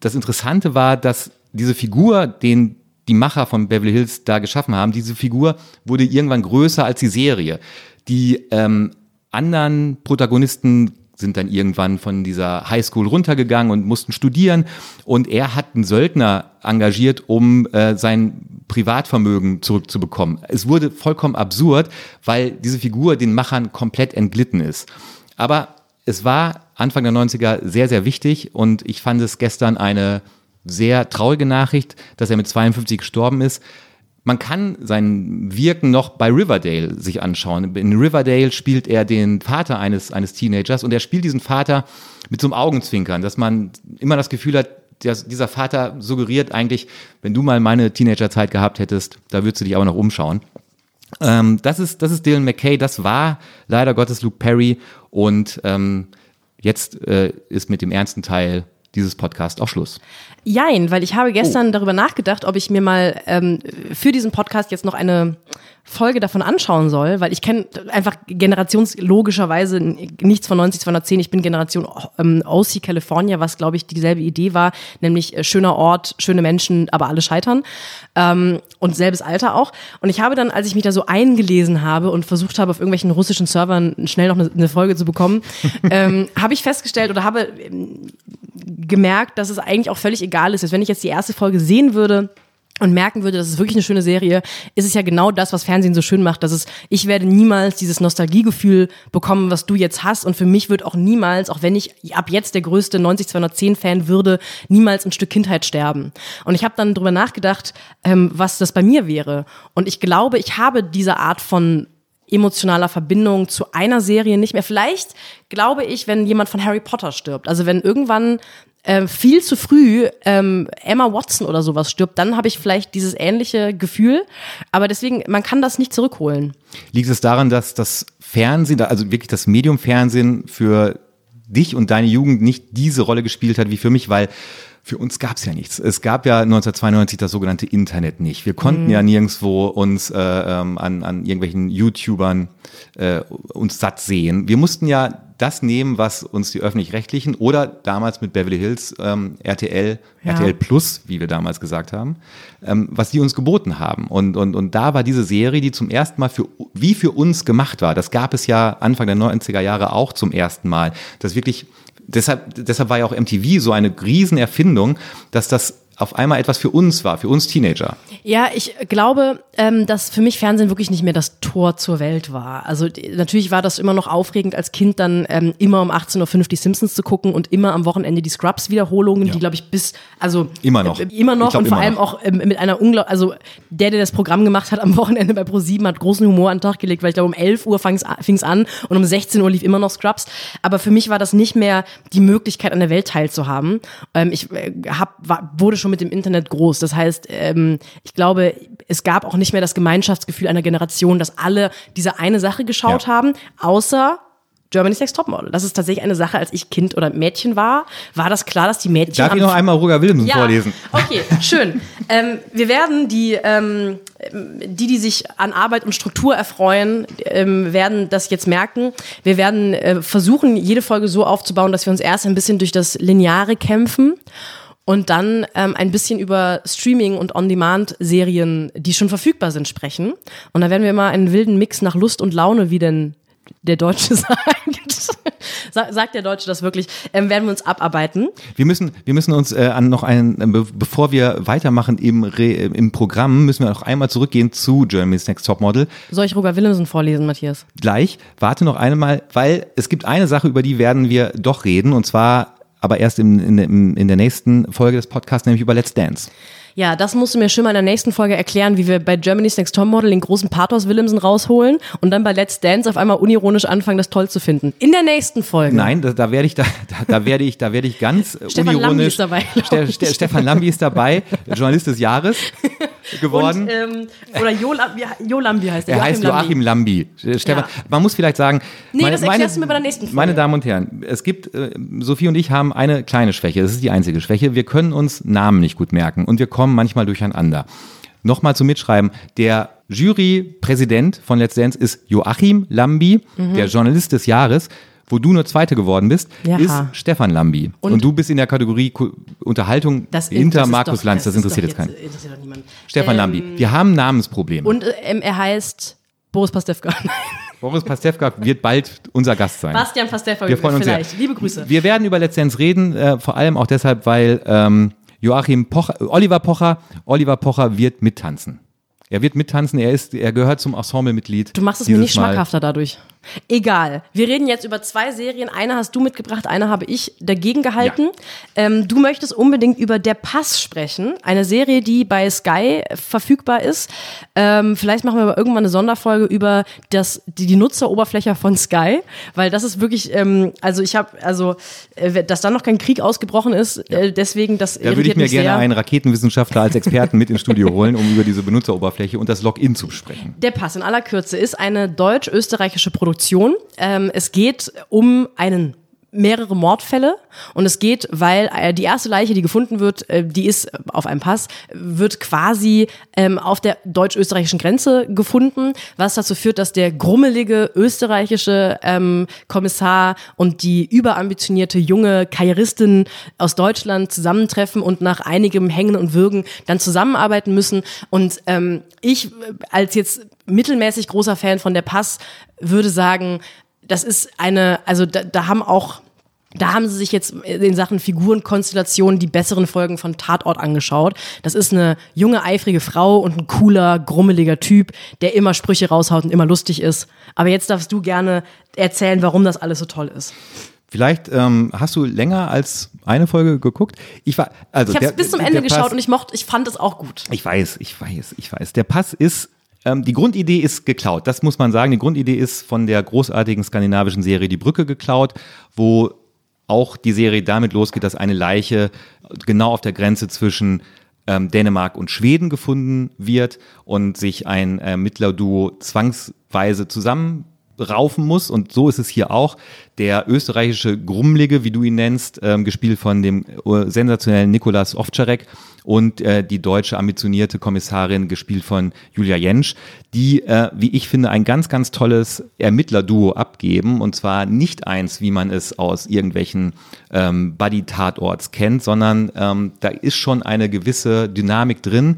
das Interessante war, dass diese Figur, den die Macher von Beverly Hills da geschaffen haben, diese Figur wurde irgendwann größer als die Serie. Die ähm, anderen Protagonisten sind dann irgendwann von dieser Highschool runtergegangen und mussten studieren. Und er hat einen Söldner engagiert, um äh, sein Privatvermögen zurückzubekommen. Es wurde vollkommen absurd, weil diese Figur den Machern komplett entglitten ist. Aber es war Anfang der 90er sehr, sehr wichtig und ich fand es gestern eine sehr traurige Nachricht, dass er mit 52 gestorben ist. Man kann sein Wirken noch bei Riverdale sich anschauen. In Riverdale spielt er den Vater eines, eines Teenagers und er spielt diesen Vater mit so einem Augenzwinkern, dass man immer das Gefühl hat, der, dieser Vater suggeriert eigentlich, wenn du mal meine Teenagerzeit gehabt hättest, da würdest du dich aber noch umschauen. Ähm, das, ist, das ist Dylan McKay, das war leider Gottes Luke Perry und ähm, jetzt äh, ist mit dem ernsten Teil dieses Podcast auch Schluss. Jein, weil ich habe gestern Oh. darüber nachgedacht, ob ich mir mal ähm, für diesen Podcast jetzt noch eine Folge davon anschauen soll, weil ich kenne einfach generationslogischerweise nichts von 90 210. Ich bin Generation ähm, OC California, was glaube ich dieselbe Idee war, nämlich äh, schöner Ort, schöne Menschen, aber alle scheitern ähm, und selbes Alter auch. Und ich habe dann, als ich mich da so eingelesen habe und versucht habe, auf irgendwelchen russischen Servern schnell noch eine, eine Folge zu bekommen, *laughs* ähm, habe ich festgestellt oder habe ähm, gemerkt, dass es eigentlich auch völlig egal ist. Dass wenn ich jetzt die erste Folge sehen würde, und merken würde, das ist wirklich eine schöne Serie, ist es ja genau das, was Fernsehen so schön macht, dass es, ich werde niemals dieses Nostalgiegefühl bekommen, was du jetzt hast und für mich wird auch niemals, auch wenn ich ab jetzt der größte 90-210-Fan würde, niemals ein Stück Kindheit sterben. Und ich habe dann drüber nachgedacht, ähm, was das bei mir wäre und ich glaube, ich habe diese Art von emotionaler Verbindung zu einer Serie nicht mehr. Vielleicht glaube ich, wenn jemand von Harry Potter stirbt, also wenn irgendwann äh, viel zu früh ähm, Emma Watson oder sowas stirbt, dann habe ich vielleicht dieses ähnliche Gefühl. Aber deswegen, man kann das nicht zurückholen. Liegt es daran, dass das Fernsehen, also wirklich das Medium Fernsehen für dich und deine Jugend nicht diese Rolle gespielt hat wie für mich, weil für uns gab es ja nichts. Es gab ja 1992 das sogenannte Internet nicht. Wir konnten mhm. ja nirgendwo uns äh, ähm, an, an irgendwelchen YouTubern äh, uns satt sehen. Wir mussten ja das nehmen, was uns die öffentlich-rechtlichen oder damals mit Beverly Hills ähm, RTL, ja. RTL Plus, wie wir damals gesagt haben, ähm, was die uns geboten haben. Und, und, und da war diese Serie, die zum ersten Mal für, wie für uns gemacht war. Das gab es ja Anfang der 90er Jahre auch zum ersten Mal. Das wirklich deshalb, deshalb war ja auch MTV so eine Riesenerfindung, dass das auf einmal etwas für uns war, für uns Teenager. Ja, ich glaube, ähm, dass für mich Fernsehen wirklich nicht mehr das Tor zur Welt war. Also natürlich war das immer noch aufregend als Kind dann ähm, immer um 18.05 Uhr die Simpsons zu gucken und immer am Wochenende die Scrubs-Wiederholungen, ja. die glaube ich bis, also immer noch, äh, immer noch glaub, und vor allem noch. auch ähm, mit einer unglaublich, also der, der das Programm gemacht hat am Wochenende bei Pro7 hat großen Humor an den Tag gelegt, weil ich glaube um 11 Uhr fing es an und um 16 Uhr lief immer noch Scrubs. Aber für mich war das nicht mehr die Möglichkeit an der Welt teilzuhaben. Ähm, ich äh, hab, war, wurde schon mit dem Internet groß. Das heißt, ähm, ich glaube, es gab auch nicht mehr das Gemeinschaftsgefühl einer Generation, dass alle diese eine Sache geschaut ja. haben, außer Germany's Next Topmodel. Das ist tatsächlich eine Sache, als ich Kind oder Mädchen war, war das klar, dass die Mädchen. Darf ich noch einmal Roger Willemsen ja, vorlesen? Okay, schön. ähm, wir werden die, ähm, die, die sich an Arbeit und Struktur erfreuen, ähm, werden das jetzt merken. Wir werden äh, versuchen, jede Folge so aufzubauen, dass wir uns erst ein bisschen durch das Lineare kämpfen und dann ähm, ein bisschen über Streaming und On-Demand-Serien, die schon verfügbar sind, sprechen. Und da werden wir immer einen wilden Mix nach Lust und Laune, wie denn der Deutsche *laughs* sagt. sagt der Deutsche das wirklich, ähm, werden wir uns abarbeiten. Wir müssen, wir müssen uns äh, an noch einen, äh, bevor wir weitermachen im, Re, äh, im Programm, müssen wir noch einmal zurückgehen zu Germany's Next Topmodel. Soll ich Roger Willemsen vorlesen, Matthias? Gleich, warte noch einmal, weil es gibt eine Sache, über die werden wir doch reden, und zwar aber erst in, in, in der nächsten Folge des Podcasts, nämlich über Let's Dance. Ja, das musst du mir schon mal in der nächsten Folge erklären, wie wir bei Germany's Next Top Model den großen Pathos Willemsen rausholen und dann bei Let's Dance auf einmal unironisch anfangen, das toll zu finden. In der nächsten Folge. Nein, da, da werde ich da, da, werde ich, da werde ich ganz *laughs* Stefan unironisch. Lambi ist dabei. Ste Ste Stefan Lambi ist dabei, Journalist des Jahres *laughs* geworden. Und, ähm, oder Jo, jo Lambi heißt er. Er heißt Joachim Lambi. Lambi. Stefan, ja. man muss vielleicht sagen. Nee, meine, das erklärst meine, du mir bei der nächsten Folge. Meine Damen und Herren, es gibt, äh, Sophie und ich haben eine kleine Schwäche. Das ist die einzige Schwäche. Wir können uns Namen nicht gut merken und wir kommen manchmal durcheinander. Nochmal zum Mitschreiben. Der Jurypräsident von Let's Dance ist Joachim Lambi, mhm. der Journalist des Jahres wo du nur Zweite geworden bist, ja. ist Stefan Lambi. Und, und, du bist in der Kategorie Unterhaltung das, hinter das Markus doch, Lanz. Das, das interessiert jetzt keinen. Stefan ähm, Lambi. Wir haben Namensprobleme. Und ähm, er heißt Boris Pastewka. *laughs* Boris Pastewka wird bald unser Gast sein. Bastian Pastewka, wir freuen uns vielleicht. Sehr. Liebe Grüße. Wir werden über Letztens reden, äh, vor allem auch deshalb, weil ähm, Joachim Pocher, Oliver Pocher, Oliver Pocher wird mittanzen. Er wird mittanzen, er ist, er gehört zum Ensemblemitglied. Du machst es mir nicht schmackhafter dadurch. Egal. Wir reden jetzt über zwei Serien. Eine hast du mitgebracht, eine habe ich dagegen gehalten. Ja. Ähm, du möchtest unbedingt über Der Pass sprechen. Eine Serie, die bei Sky verfügbar ist. Ähm, vielleicht machen wir aber irgendwann eine Sonderfolge über das, die, die Nutzeroberfläche von Sky, weil das ist wirklich, ähm, also ich habe, also, äh, dass da noch kein Krieg ausgebrochen ist, äh, deswegen das. Da würde ich mir gerne einen Raketenwissenschaftler als Experten mit ins Studio holen, um über diese Benutzeroberfläche und das Login zu besprechen. Der Pass in aller Kürze ist eine deutsch-österreichische Produktion Produktion. Ähm, es geht um einen mehrere Mordfälle und es geht, weil äh, die erste Leiche, die gefunden wird, äh, die ist auf einem Pass, wird quasi ähm, auf der deutsch-österreichischen Grenze gefunden, was dazu führt, dass der grummelige österreichische ähm, Kommissar und die überambitionierte junge Karrieristin aus Deutschland zusammentreffen und nach einigem Hängen und Würgen dann zusammenarbeiten müssen. Und ähm, ich als jetzt mittelmäßig großer Fan von der Pass würde sagen, das ist eine, also da, da haben auch da haben sie sich jetzt in Sachen Figurenkonstellation die besseren Folgen von Tatort angeschaut. Das ist eine junge, eifrige Frau und ein cooler, grummeliger Typ, der immer Sprüche raushaut und immer lustig ist. Aber jetzt darfst du gerne erzählen, warum das alles so toll ist. Vielleicht ähm, hast du länger als eine Folge geguckt. Ich war also ich habe bis zum Ende geschaut und ich mochte, ich fand es auch gut. Ich weiß, ich weiß, ich weiß. Der Pass ist ähm, die Grundidee ist geklaut, das muss man sagen. Die Grundidee ist von der großartigen skandinavischen Serie Die Brücke geklaut, wo auch die Serie damit losgeht, dass eine Leiche genau auf der Grenze zwischen ähm, Dänemark und Schweden gefunden wird und sich ein Ermittlerduo zwangsweise zusammen raufen muss. Und so ist es hier auch. Der österreichische Grummlige, wie du ihn nennst, ähm, gespielt von dem äh, sensationellen Nikolas Ovtcharek und äh, die deutsche ambitionierte Kommissarin, gespielt von Julia Jentsch, die, äh, wie ich finde, ein ganz, ganz tolles Ermittlerduo abgeben. Und zwar nicht eins, wie man es aus irgendwelchen ähm, Buddy-Tatorts kennt, sondern ähm, da ist schon eine gewisse Dynamik drin,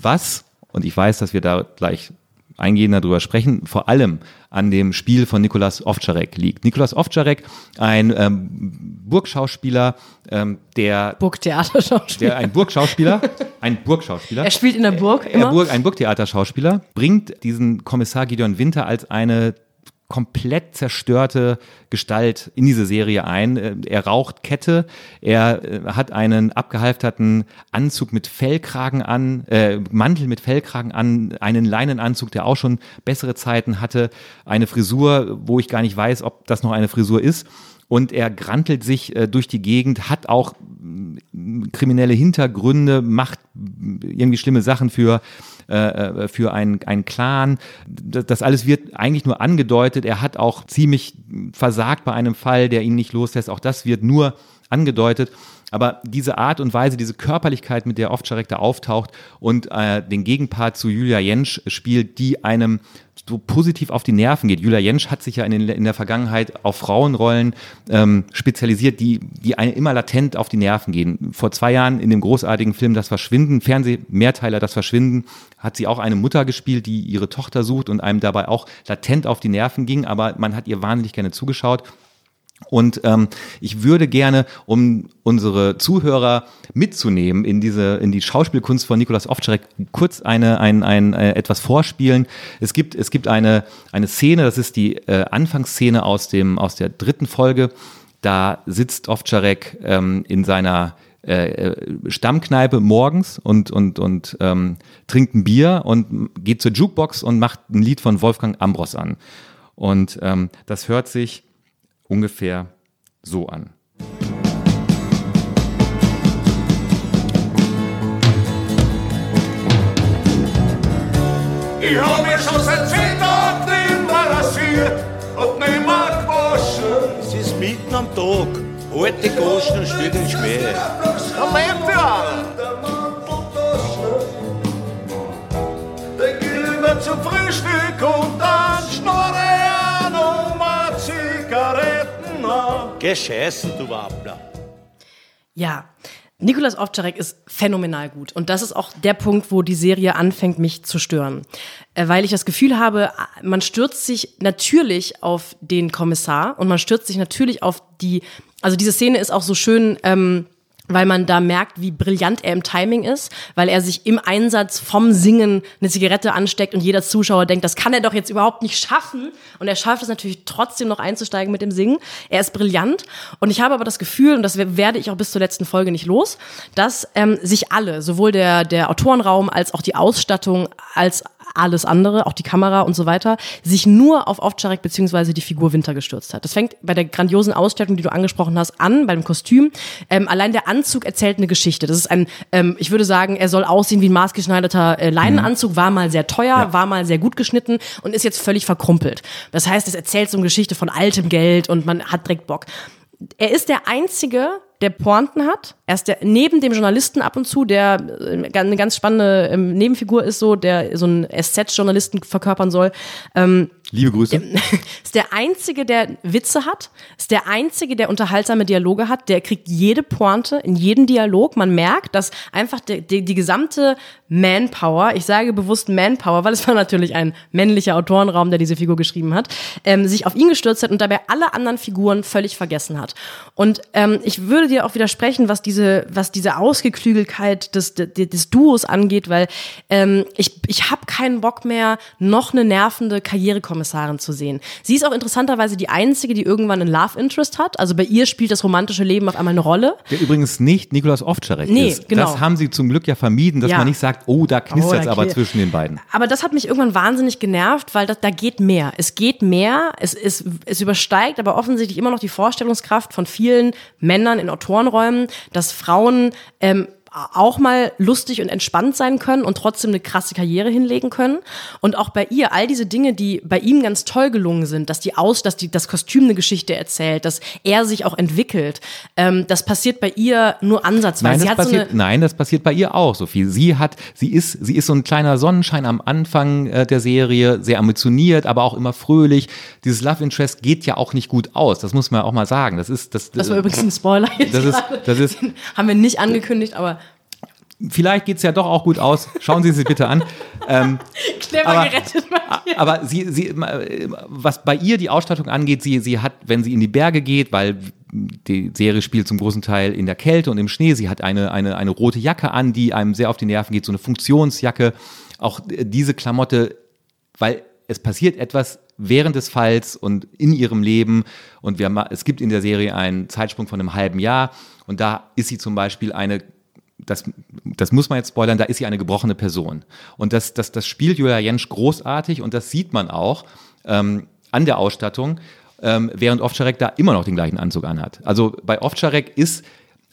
was, und ich weiß, dass wir da gleich eingehender darüber sprechen, vor allem an dem Spiel von Nikolas Ovtcharek liegt. Nikolas Ovtcharek, ein ähm, Burgschauspieler, ähm, der Burgtheaterschauspieler, der ein Burgschauspieler, ein Burgschauspieler. *laughs* Er spielt in der Burg immer. Burg, ein Burgtheaterschauspieler bringt diesen Kommissar Gideon Winter als eine komplett zerstörte Gestalt in diese Serie ein. Äh, er raucht Kette, er äh, hat einen abgehalfterten Anzug mit Fellkragen an, äh, Mantel mit Fellkragen an, einen Leinenanzug, der auch schon bessere Zeiten hatte, eine Frisur, wo ich gar nicht weiß, ob das noch eine Frisur ist und er grantelt sich äh, durch die Gegend, hat auch kriminelle Hintergründe, macht irgendwie schlimme Sachen für äh, äh, für einen, einen Clan. Das, das alles wird eigentlich nur angedeutet. Er hat auch ziemlich versagt bei einem Fall, der ihn nicht loslässt. Auch das wird nur angedeutet. Aber diese Art und Weise, diese Körperlichkeit, mit der Ovtcharek da auftaucht und äh, den Gegenpart zu Julia Jentsch spielt, die einem so positiv auf die Nerven geht. Julia Jentsch hat sich ja in, den, in der Vergangenheit auf Frauenrollen ähm, spezialisiert, die, die eine immer latent auf die Nerven gehen. Vor zwei Jahren in dem großartigen Film Das Verschwinden, Fernsehmehrteiler Das Verschwinden, hat sie auch eine Mutter gespielt, die ihre Tochter sucht und einem dabei auch latent auf die Nerven ging, aber man hat ihr wahnsinnig gerne zugeschaut. Und ähm, ich würde gerne, um unsere Zuhörer mitzunehmen in diese in die Schauspielkunst von Nikolaus Ovtcharek, kurz eine ein, ein äh, etwas vorspielen. Es gibt es gibt eine eine Szene, das ist die äh, Anfangsszene aus dem aus der dritten Folge. Da sitzt Ovtcharek ähm, in seiner äh, äh, Stammkneipe morgens und und und ähm, trinkt ein Bier und geht zur Jukebox und macht ein Lied von Wolfgang Ambros an. Und ähm, das hört sich ungefähr so an. Ich hab mir schon seit zehn Tagen nicht mehr rasiert und nicht mehr gewaschen. Es ist mitten am Tag, alte Goschen und steht in Schmäh. Am Ende Dann gehen wir zum Frühstück und Wappler. Ja, Nikolas Ovtcharek ist phänomenal gut. Und das ist auch der Punkt, wo die Serie anfängt, mich zu stören. Äh, weil ich das Gefühl habe, man stürzt sich natürlich auf den Kommissar und man stürzt sich natürlich auf die, also diese Szene ist auch so schön, ähm, weil man da merkt, wie brillant er im Timing ist, weil er sich im Einsatz vom Singen eine Zigarette ansteckt und jeder Zuschauer denkt, das kann er doch jetzt überhaupt nicht schaffen. Und er schafft es natürlich trotzdem noch einzusteigen mit dem Singen. Er ist brillant. Und ich habe aber das Gefühl, und das werde ich auch bis zur letzten Folge nicht los, dass ähm, sich alle, sowohl der, der Autorenraum als auch die Ausstattung, als alles andere, auch die Kamera und so weiter, sich nur auf Ovtcharek beziehungsweise die Figur Winter gestürzt hat. Das fängt bei der grandiosen Ausstattung, die du angesprochen hast, an, bei dem Kostüm. Ähm, allein der Anzug erzählt eine Geschichte. Das ist ein, ähm, ich würde sagen, er soll aussehen wie ein maßgeschneiderter äh, Leinenanzug, war mal sehr teuer, ja. war mal sehr gut geschnitten und ist jetzt völlig verkrumpelt. Das heißt, es erzählt so eine Geschichte von altem Geld und man hat direkt Bock. Er ist der einzige, der Pointen hat. Er ist der, neben dem Journalisten ab und zu, der äh, eine ganz spannende ähm, Nebenfigur ist, so, der so einen SZ-Journalisten verkörpern soll. Ähm, Liebe Grüße. *laughs* Ist der Einzige, der Witze hat, ist der Einzige, der unterhaltsame Dialoge hat, der kriegt jede Pointe in jedem Dialog. Man merkt, dass einfach die, die, die gesamte Manpower, ich sage bewusst Manpower, weil es war natürlich ein männlicher Autorenraum, der diese Figur geschrieben hat, ähm, sich auf ihn gestürzt hat und dabei alle anderen Figuren völlig vergessen hat. Und ähm, ich würde dir auch widersprechen, was diese, was diese Ausgeklügelkeit des, des, des Duos angeht, weil ähm, ich, ich habe keinen Bock mehr, noch eine nervende Karrierekommissarin zu sehen. Sie ist auch interessanterweise die einzige, die irgendwann einen Love Interest hat. Also bei ihr spielt das romantische Leben auf einmal eine Rolle. Der übrigens nicht Nikolaus Ovtcharek nee, ist. Genau. Das haben sie zum Glück ja vermieden, dass ja. man nicht sagt, oh, da knistert es da aber zwischen den beiden. Aber das hat mich irgendwann wahnsinnig genervt, weil das, da geht mehr. Es geht mehr, es, es, es übersteigt aber offensichtlich immer noch die Vorstellungskraft von vielen Männern in Autorenräumen, dass Frauen ähm, auch mal lustig und entspannt sein können und trotzdem eine krasse Karriere hinlegen können. Und auch bei ihr, all diese Dinge, die bei ihm ganz toll gelungen sind, dass die aus, dass die, das Kostüm eine Geschichte erzählt, dass er sich auch entwickelt, ähm, das passiert bei ihr nur ansatzweise. Nein das, so passiert, eine, nein, das passiert bei ihr auch, Sophie. Sie hat, sie ist, sie ist so ein kleiner Sonnenschein am Anfang äh, der Serie, sehr ambitioniert, aber auch immer fröhlich. Dieses Love Interest geht ja auch nicht gut aus. Das muss man auch mal sagen. Das ist, das, das war übrigens ein Spoiler *laughs* jetzt das ist, das ist, Haben wir nicht angekündigt, aber vielleicht geht's ja doch auch gut aus. Schauen Sie es sich bitte an. *laughs* clever Aber- gerettet. Matthias. Aber sie, sie, was bei ihr die Ausstattung angeht, sie, sie hat, wenn sie in die Berge geht, weil die Serie spielt zum großen Teil in der Kälte und im Schnee, sie hat eine, eine, eine rote Jacke an, die einem sehr auf die Nerven geht, so eine Funktionsjacke. Auch diese Klamotte, weil es passiert etwas während des Falls und in ihrem Leben. Und wir, es gibt in der Serie einen Zeitsprung von einem halben Jahr. Und da ist sie zum Beispiel eine das, das muss man jetzt spoilern, da ist sie eine gebrochene Person. Und das, das, das spielt Julia Jentsch großartig und das sieht man auch ähm, an der Ausstattung, ähm, während Ovtcharek da immer noch den gleichen Anzug anhat. Also bei Ovtcharek ist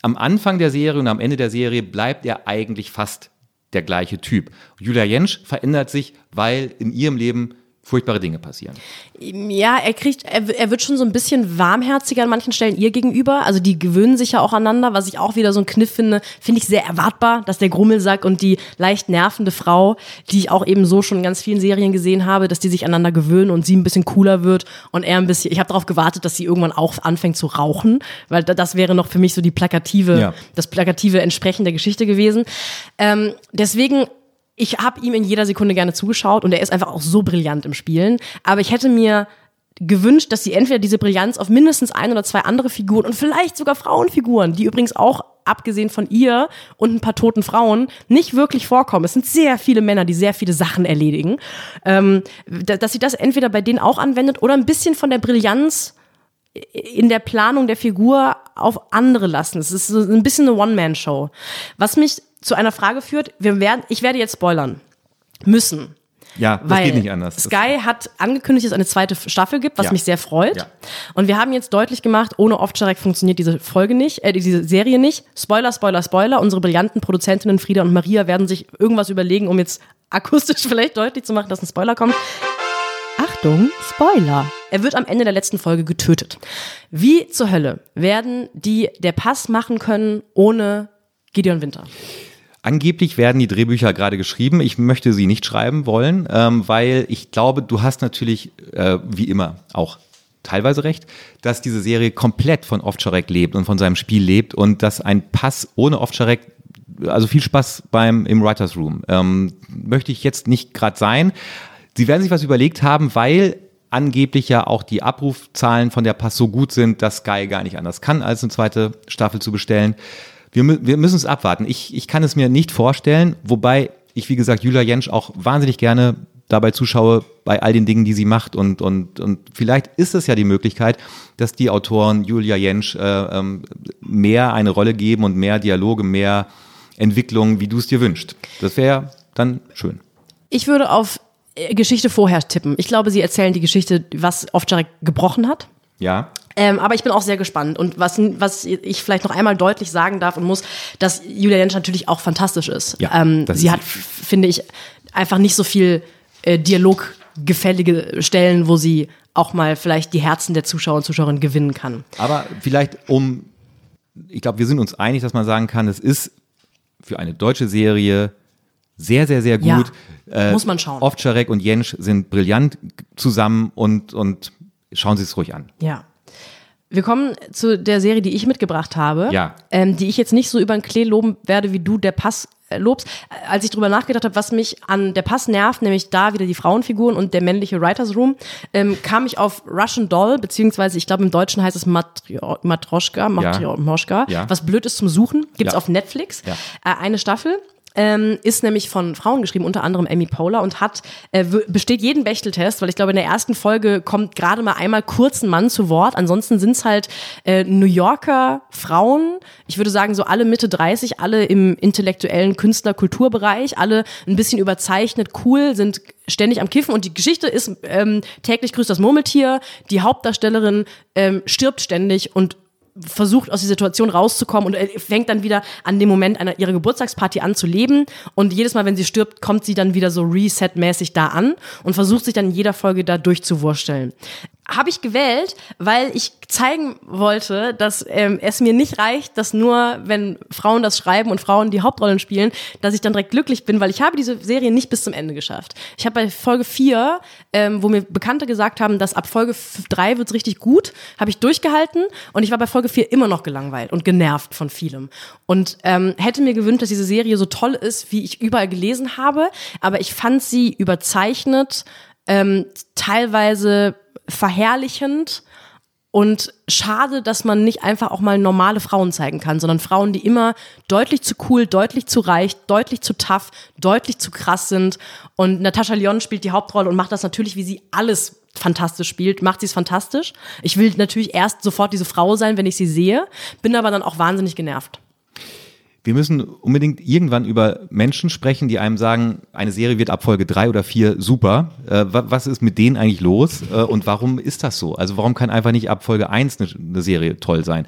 am Anfang der Serie und am Ende der Serie bleibt er eigentlich fast der gleiche Typ. Julia Jentsch verändert sich, weil in ihrem Leben furchtbare Dinge passieren. Ja, er kriegt, er, er wird schon so ein bisschen warmherziger an manchen Stellen ihr gegenüber. Also die gewöhnen sich ja auch aneinander, was ich auch wieder so ein Kniff finde. Finde ich sehr erwartbar, dass der Grummelsack und die leicht nervende Frau, die ich auch eben so schon in ganz vielen Serien gesehen habe, dass die sich aneinander gewöhnen und sie ein bisschen cooler wird und er ein bisschen. Ich habe darauf gewartet, dass sie irgendwann auch anfängt zu rauchen, weil da- das wäre noch für mich so die plakative, Ja. das plakative Entsprechen der Geschichte gewesen. Ähm, deswegen ich habe ihm in jeder Sekunde gerne zugeschaut und er ist einfach auch so brillant im Spielen. Aber ich hätte mir gewünscht, dass sie entweder diese Brillanz auf mindestens ein oder zwei andere Figuren und vielleicht sogar Frauenfiguren, die übrigens auch abgesehen von ihr und ein paar toten Frauen nicht wirklich vorkommen. Es sind sehr viele Männer, die sehr viele Sachen erledigen. Ähm, da- dass sie das entweder bei denen auch anwendet oder ein bisschen von der Brillanz in der Planung der Figur auf andere lassen. Es ist so ein bisschen eine One-Man-Show. Was mich zu einer Frage führt, wir werden, ich werde jetzt spoilern müssen. Ja, das Weil geht nicht anders. Sky hat angekündigt, dass es eine zweite Staffel gibt, was Ja. mich sehr freut. Ja. Und wir haben jetzt deutlich gemacht, ohne Ovtcharek funktioniert diese Folge nicht, äh, diese Serie nicht. Spoiler, Spoiler, Spoiler. Unsere brillanten Produzentinnen Frieda und Maria werden sich irgendwas überlegen, um jetzt akustisch *laughs* vielleicht deutlich zu machen, dass ein Spoiler kommt. Achtung, Spoiler. Er wird am Ende der letzten Folge getötet. Wie zur Hölle werden die der Pass machen können ohne Gideon Winter? Angeblich werden die Drehbücher gerade geschrieben. Ich möchte sie nicht schreiben wollen, ähm, weil ich glaube, du hast natürlich, äh, wie immer, auch teilweise recht, dass diese Serie komplett von Ovtcharek lebt und von seinem Spiel lebt und dass ein Pass ohne Ovtcharek, also viel Spaß beim im Writers Room, ähm, möchte ich jetzt nicht gerade sein. Sie werden sich was überlegt haben, weil angeblich ja auch die Abrufzahlen von der Pass so gut sind, dass Sky gar nicht anders kann, als eine zweite Staffel zu bestellen. Wir, wir müssen es abwarten. Ich, ich kann es mir nicht vorstellen, wobei ich, wie gesagt, Julia Jentsch auch wahnsinnig gerne dabei zuschaue bei all den Dingen, die sie macht. Und, und, und vielleicht ist es ja die Möglichkeit, dass die Autoren Julia Jentsch äh, ähm, mehr eine Rolle geben und mehr Dialoge, mehr Entwicklung, wie du es dir wünschst. Das wäre dann schön. Ich würde auf äh, Geschichte vorher tippen. Ich glaube, sie erzählen die Geschichte, was Ovtcharek gebrochen hat. Ja. Ähm, aber ich bin auch sehr gespannt. Und was, was ich vielleicht noch einmal deutlich sagen darf und muss, dass Julia Jentsch natürlich auch fantastisch ist. Ja, ähm, sie ist hat, finde ich, einfach nicht so viel äh, dialoggefällige Stellen, wo sie auch mal vielleicht die Herzen der Zuschauer und Zuschauerinnen gewinnen kann. Aber vielleicht um, ich glaube, wir sind uns einig, dass man sagen kann, es ist für eine deutsche Serie sehr, sehr, sehr Ja, gut. Äh, muss man schauen. Ovtcharek und Jentsch sind brillant zusammen und, und schauen Sie es ruhig an. Ja. Wir kommen zu der Serie, die ich mitgebracht habe, Ja. ähm, die ich jetzt nicht so über den Klee loben werde, wie du der Pass äh, lobst. Als ich drüber nachgedacht habe, was mich an der Pass nervt, nämlich da wieder die Frauenfiguren und der männliche Writers Room, ähm, kam ich auf Russian Doll, beziehungsweise ich glaube im Deutschen heißt es Matrio Matroschka, Ja. was blöd ist zum Suchen, gibt's Ja. auf Netflix, äh, eine Staffel. Ähm, ist nämlich von Frauen geschrieben, unter anderem Amy Poehler und hat äh, besteht jeden Bechteltest, weil ich glaube in der ersten Folge kommt gerade mal einmal kurz ein Mann zu Wort. Ansonsten sind es halt äh, New Yorker Frauen. Ich würde sagen so alle Mitte 30, alle im intellektuellen Künstler-Kulturbereich, alle ein bisschen überzeichnet, cool, sind ständig am Kiffen und die Geschichte ist ähm, täglich grüßt das Murmeltier. Die Hauptdarstellerin ähm, stirbt ständig und versucht aus der Situation rauszukommen und fängt dann wieder an dem Moment einer ihrer Geburtstagsparty an zu leben und jedes Mal, wenn sie stirbt, kommt sie dann wieder so reset-mäßig da an und versucht sich dann in jeder Folge da durchzuwursteln habe ich gewählt, weil ich zeigen wollte, dass ähm, es mir nicht reicht, dass nur, wenn Frauen das schreiben und Frauen die Hauptrollen spielen, dass ich dann direkt glücklich bin, weil ich habe diese Serie nicht bis zum Ende geschafft. Ich habe bei Folge 4, ähm, wo mir Bekannte gesagt haben, dass ab Folge 3 wird's richtig gut, habe ich durchgehalten und ich war bei Folge 4 immer noch gelangweilt und genervt von vielem. Und ähm, hätte mir gewünscht, dass diese Serie so toll ist, wie ich überall gelesen habe, aber ich fand sie überzeichnet, ähm, teilweise verherrlichend und schade, dass man nicht einfach auch mal normale Frauen zeigen kann, sondern Frauen, die immer deutlich zu cool, deutlich zu reich, deutlich zu tough, deutlich zu krass sind. Und Natascha Lyon spielt die Hauptrolle und macht das natürlich, wie sie alles fantastisch spielt, macht sie es fantastisch. Ich will natürlich erst sofort diese Frau sein, wenn ich sie sehe, bin aber dann auch wahnsinnig genervt wir müssen unbedingt irgendwann über Menschen sprechen, die einem sagen, eine Serie wird ab Folge drei oder vier super. Äh, was ist mit denen eigentlich los äh, und warum ist das so? Also warum kann einfach nicht ab Folge eins eine, eine Serie toll sein?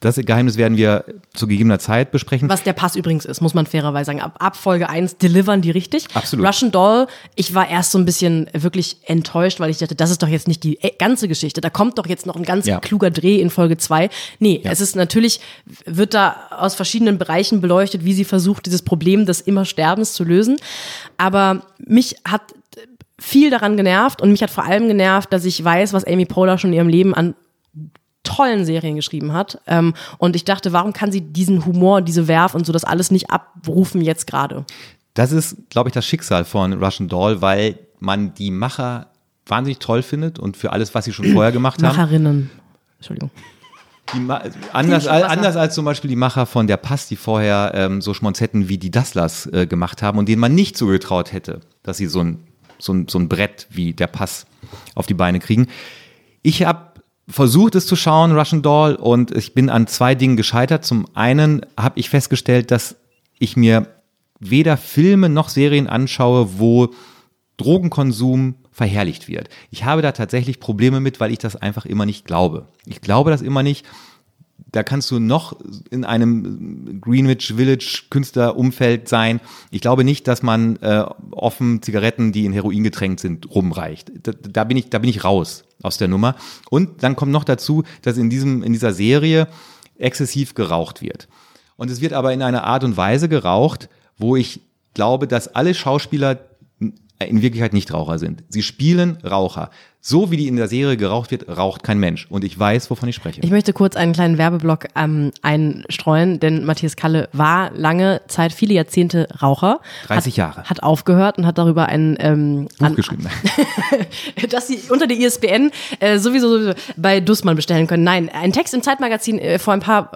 Das Geheimnis werden wir zu gegebener Zeit besprechen. Was der Pass übrigens ist, muss man fairerweise sagen. Ab, ab Folge 1 delivern die richtig. Absolut. Russian Doll, ich war erst so ein bisschen wirklich enttäuscht, weil ich dachte, das ist doch jetzt nicht die äh, ganze Geschichte. Da kommt doch jetzt noch ein ganz ja. kluger Dreh in Folge 2. Nee, ja. es ist natürlich, wird da aus verschiedenen Bereichen beleuchtet, wie sie versucht, dieses Problem des immer Sterbens zu lösen. Aber mich hat viel daran genervt und mich hat vor allem genervt, dass ich weiß, was Amy Poehler schon in ihrem Leben an tollen Serien geschrieben hat. Ähm, und ich dachte, warum kann sie diesen Humor, diese Werf und so das alles nicht abrufen jetzt gerade? Das ist, glaube ich, das Schicksal von Russian Doll, weil man die Macher wahnsinnig toll findet und für alles, was sie schon vorher gemacht haben. Macherinnen. Entschuldigung. anders, anders als zum Beispiel die Macher von Der Pass, die vorher ähm, so Schmonzetten wie die Dasslers äh, gemacht haben und denen man nicht zugetraut hätte, dass sie so ein, so, ein, so ein Brett wie Der Pass auf die Beine kriegen. Ich habe versucht es zu schauen, Russian Doll, und ich bin an zwei Dingen gescheitert. Zum einen habe ich festgestellt, dass ich mir weder Filme noch Serien anschaue, wo Drogenkonsum verherrlicht wird. Ich habe da tatsächlich Probleme mit, weil ich das einfach immer nicht glaube. Ich glaube das immer nicht da kannst du noch in einem Greenwich Village Künstlerumfeld sein. Ich glaube nicht, dass man äh, offen Zigaretten, die in Heroin getränkt sind, rumreicht. Da, da, bin ich, da bin ich raus aus der Nummer. Und dann kommt noch dazu, dass in diesem, in dieser Serie exzessiv geraucht wird. Und es wird aber in einer Art und Weise geraucht, wo ich glaube, dass alle Schauspieler in Wirklichkeit nicht Raucher sind. Sie spielen Raucher. So wie die in der Serie geraucht wird, raucht kein Mensch. Und ich weiß, wovon ich spreche. Ich möchte kurz einen kleinen Werbeblock ähm, einstreuen, denn Matthias Kalle war lange Zeit, viele Jahrzehnte Raucher. 30 hat, Jahre. Hat aufgehört und hat darüber ein ähm, Buch an, geschrieben. *laughs* dass sie unter der ISBN äh, sowieso, sowieso bei Dussmann bestellen können. Nein, ein Text im Zeitmagazin äh, vor ein paar,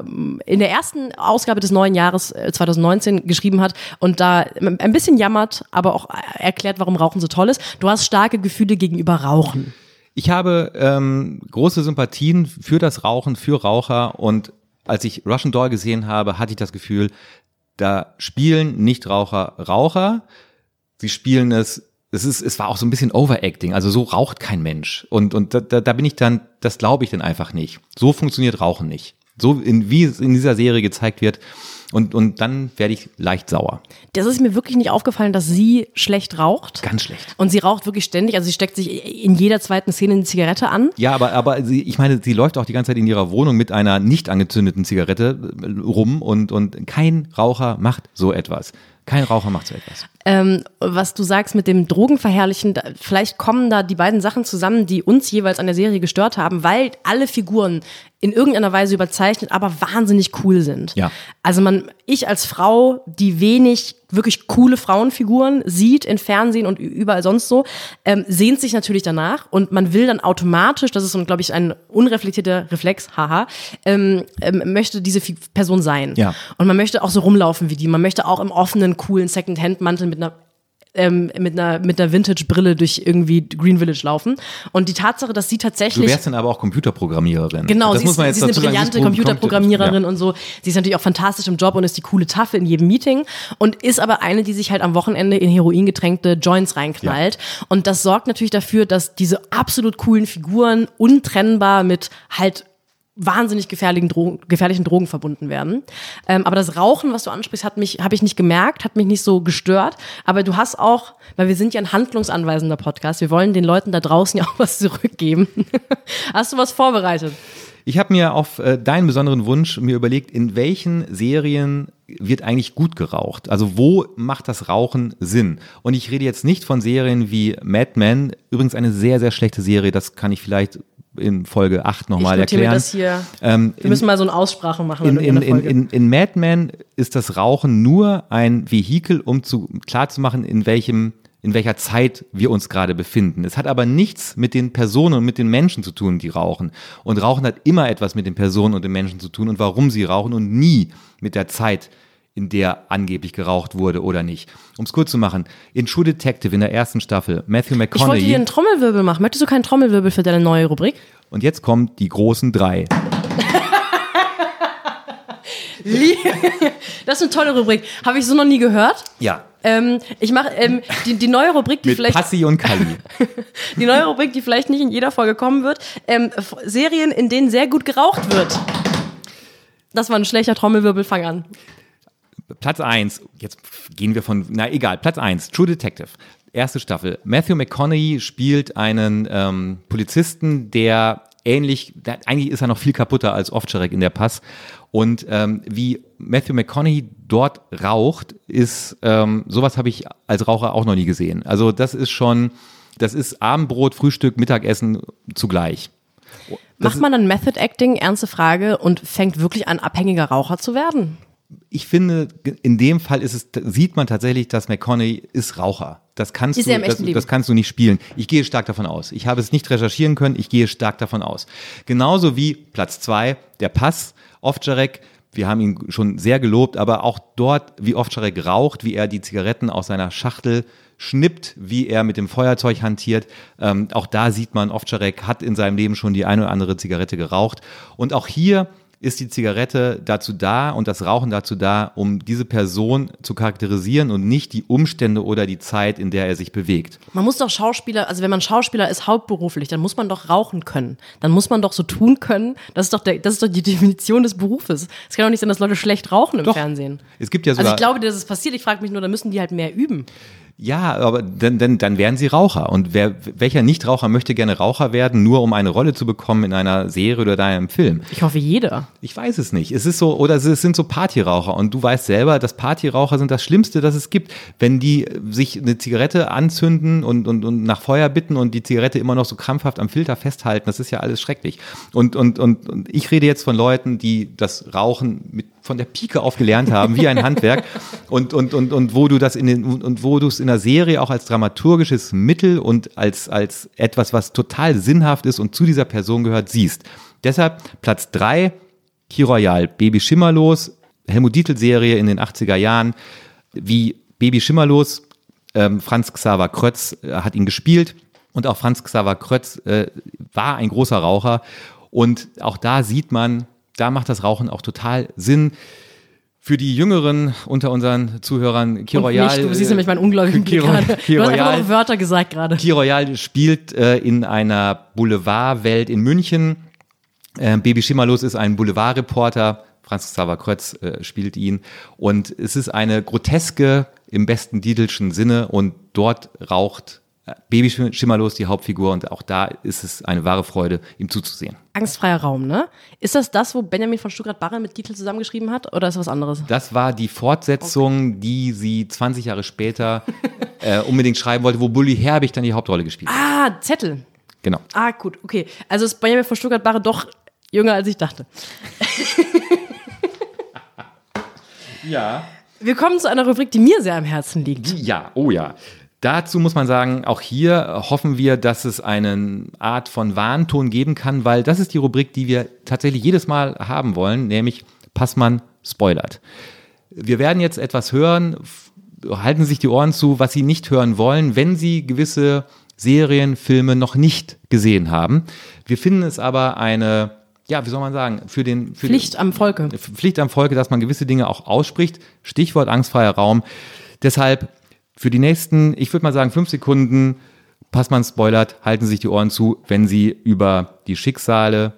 in der ersten Ausgabe des neuen Jahres äh, 2019 geschrieben hat und da ein bisschen jammert, aber auch erklärt, warum Rauchen so toll ist. Du hast starke Gefühle gegenüber Rauchen. Ich habe ähm, große Sympathien für das Rauchen, für Raucher und als ich Russian Doll gesehen habe, hatte ich das Gefühl, da spielen Nichtraucher Raucher, sie spielen es, es ist, es war auch so ein bisschen Overacting, also so raucht kein Mensch und und da, da, bin ich dann, das glaube ich dann einfach nicht. So funktioniert Rauchen nicht. So in, wie es in dieser Serie gezeigt wird, und, und dann werde ich leicht sauer. Das ist mir wirklich nicht aufgefallen, dass sie schlecht raucht. Ganz schlecht. Und sie raucht wirklich ständig. Also sie steckt sich in jeder zweiten Szene eine Zigarette an. Ja, aber, aber sie, ich meine, sie läuft auch die ganze Zeit in ihrer Wohnung mit einer nicht angezündeten Zigarette rum und, und kein Raucher macht so etwas. Kein Raucher macht so etwas. Ähm, was du sagst mit dem Drogenverherrlichen, vielleicht kommen da die beiden Sachen zusammen, die uns jeweils an der Serie gestört haben, weil alle Figuren in irgendeiner Weise überzeichnet, aber wahnsinnig cool sind. Ja. Also man, ich als Frau, die wenig wirklich coole Frauenfiguren sieht in Fernsehen und überall sonst so, ähm, sehnt sich natürlich danach und man will dann automatisch, das ist, glaube ich, ein unreflektierter Reflex, haha, ähm, ähm, möchte diese Person sein. Ja. Und man möchte auch so rumlaufen wie die. Man möchte auch im offenen, coolen Second-Hand-Mantel mit einer ähm, mit einer, mit einer Vintage-Brille durch irgendwie Green Village laufen. Und die Tatsache, dass sie Du tatsächlich. wärst dann aber auch Computerprogrammierin. Genau, das sie, muss ist, man jetzt sie ist eine sagen. brillante ist Computerprogrammiererin Ja. und so. Sie ist natürlich auch fantastisch im Job und ist die coole Taffe in jedem Meeting und ist aber eine, die sich halt am Wochenende in Heroin getränkte Joints reinknallt. Und das sorgt natürlich dafür, dass diese absolut coolen Figuren untrennbar mit halt wahnsinnig gefährlichen Drogen, gefährlichen Drogen verbunden werden. Ähm, aber das Rauchen, was du ansprichst, hat mich, habe ich nicht gemerkt, hat mich nicht so gestört. Aber du hast auch, weil wir sind ja ein handlungsanweisender Podcast, wir wollen den Leuten da draußen *laughs* ja auch was zurückgeben. *laughs* hast du was vorbereitet? Ich habe mir auf äh, deinen besonderen Wunsch mir überlegt, in welchen Serien wird eigentlich gut geraucht? Also wo macht das Rauchen Sinn? Und ich rede jetzt nicht von Serien wie Mad Men, übrigens eine sehr, sehr schlechte Serie, das kann ich vielleicht in Folge 8 nochmal erklären. das hier. Ähm, wir müssen mal so eine Aussprache machen. in, in, in, in, in, in Mad Men ist das Rauchen nur ein Vehikel, um zu, klarzumachen, in welchem in welcher Zeit wir uns gerade befinden. Es hat aber nichts mit den Personen und mit den Menschen zu tun, die rauchen. Und Rauchen hat immer etwas mit den Personen und den Menschen zu tun und warum sie rauchen und nie mit der Zeit, in der angeblich geraucht wurde oder nicht. Um es kurz zu machen, in True Detective in der ersten Staffel, Matthew ich wollte dir McConaughey einen Trommelwirbel machen. Möchtest du keinen Trommelwirbel für deine neue Rubrik? und jetzt kommen die großen drei. *laughs* Das ist eine tolle Rubrik. Habe ich so noch nie gehört. Ja. Ähm, ich mache ähm, die, die neue Rubrik, die Mit vielleicht Passi und Kali. *laughs* die neue Rubrik, die vielleicht nicht in jeder Folge kommen wird. Ähm, Serien, in denen sehr gut geraucht wird. Das war ein schlechter Trommelwirbel. Fang an. Platz 1, jetzt gehen wir von, na egal, Platz 1, True Detective. Erste Staffel. Matthew McConaughey spielt einen ähm, Polizisten, der ähnlich, der, eigentlich ist er noch viel kaputter als Ovtcharek in der Pass. Und ähm, wie Matthew McConaughey dort raucht, ist, ähm, sowas habe ich als Raucher auch noch nie gesehen. Also das ist schon, das ist Abendbrot, Frühstück, Mittagessen zugleich. Macht man dann Method Acting, ernste Frage, und fängt wirklich an, abhängiger Raucher zu werden? Ich finde, in dem Fall ist es, sieht man tatsächlich, dass McConaughey ist Raucher. Das kannst Ist du, das, das kannst du nicht spielen. Ich gehe stark davon aus. Ich habe es nicht recherchieren können. Ich gehe stark davon aus. Genauso wie Platz zwei, der Pass, Ovtcharek. Wir haben ihn schon sehr gelobt, aber auch dort, wie Ovtcharek raucht, wie er die Zigaretten aus seiner Schachtel schnippt, wie er mit dem Feuerzeug hantiert. Ähm, auch da sieht man, Ovtcharek hat in seinem Leben schon die eine oder andere Zigarette geraucht. Und auch hier ist die Zigarette dazu da und das Rauchen dazu da, um diese Person zu charakterisieren und nicht die Umstände oder die Zeit, in der er sich bewegt. Man muss doch Schauspieler, also wenn man Schauspieler ist hauptberuflich, dann muss man doch rauchen können. Dann muss man doch so tun können. Das ist doch, der, das ist doch die *laughs* Definition des Berufes. Es kann doch nicht sein, dass Leute schlecht rauchen im Doch. Fernsehen. Es gibt ja Also sogar, ich glaube, dass es passiert. Ich frage mich nur, da müssen die halt mehr üben. Ja, aber dann, dann, dann werden sie Raucher. Und wer, welcher Nichtraucher möchte gerne Raucher werden, nur um eine Rolle zu bekommen in einer Serie oder in einem Film? Ich hoffe, jeder. Ich weiß es nicht. Es ist so, oder es sind so Partyraucher und du weißt selber, dass Partyraucher sind das Schlimmste, das es gibt. Wenn die sich eine Zigarette anzünden und, und, und nach Feuer bitten und die Zigarette immer noch so krampfhaft am Filter festhalten, das ist ja alles schrecklich. Und, und, und, und ich rede jetzt von Leuten, die das Rauchen mit von der Pike auf gelernt haben, wie ein Handwerk. *laughs* Und, und, und, und wo du das in den, und wo du es in der Serie auch als dramaturgisches Mittel und als, als etwas, was total sinnhaft ist und zu dieser Person gehört, siehst. Deshalb Platz drei Key Royal, Baby Schimmerlos, Helmut Dietl Serie in den 80er Jahren, wie Baby Schimmerlos, ähm, Franz Xaver Krötz äh, hat ihn gespielt. Und auch Franz Xaver Krötz äh, war ein großer Raucher. Und auch da sieht man, da macht das Rauchen auch total Sinn. Für die Jüngeren unter unseren Zuhörern, Key Royal. du siehst nämlich meinen ungläubigen Key Royal- gerade. Key Du hast einfach Royal. Wörter gesagt gerade. Key Royal spielt äh, in einer Boulevardwelt in München. Äh, Baby Schimmerlos ist ein Boulevardreporter. Franz Xaver Krötz äh, spielt ihn. Und es ist eine groteske im besten Diedelschen Sinne. Und dort raucht babyschimmerlos die Hauptfigur und auch da ist es eine wahre Freude, ihm zuzusehen. Angstfreier Raum, ne? Ist das das, wo Benjamin von Stuttgart-Barre mit Titel zusammengeschrieben hat oder ist das was anderes? Das war die Fortsetzung, die sie 20 Jahre später *laughs* äh, unbedingt schreiben wollte, wo Bully Herbig dann die Hauptrolle gespielt hat. Ah, Zettel. Genau. Ah, gut, okay. Also ist Benjamin von Stuttgart-Barre doch jünger, als ich dachte. *laughs* Ja. Wir kommen zu einer Rubrik, die mir sehr am Herzen liegt. Ja, oh ja. Dazu muss man sagen, auch hier hoffen wir, dass es eine Art von Warnton geben kann, weil das ist die Rubrik, die wir tatsächlich jedes Mal haben wollen, nämlich Passmann spoilert. Wir werden jetzt etwas hören, halten sich die Ohren zu, was Sie nicht hören wollen, wenn Sie gewisse Serien, Filme noch nicht gesehen haben. Wir finden es aber eine, ja, wie soll man sagen, für den für Pflicht am Volke. Pflicht am Volke, dass man gewisse Dinge auch ausspricht. Stichwort angstfreier Raum. Deshalb für die nächsten, ich würde mal sagen, fünf Sekunden, Passmann spoilert, halten Sie sich die Ohren zu, wenn Sie über die Schicksale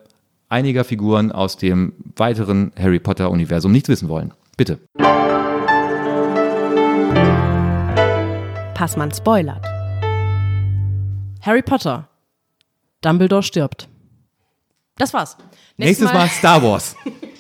einiger Figuren aus dem weiteren Harry Potter-Universum nichts wissen wollen. Bitte. Passmann spoilert. Harry Potter. Dumbledore stirbt. Das war's. Nächstes Mal Star Wars. *laughs*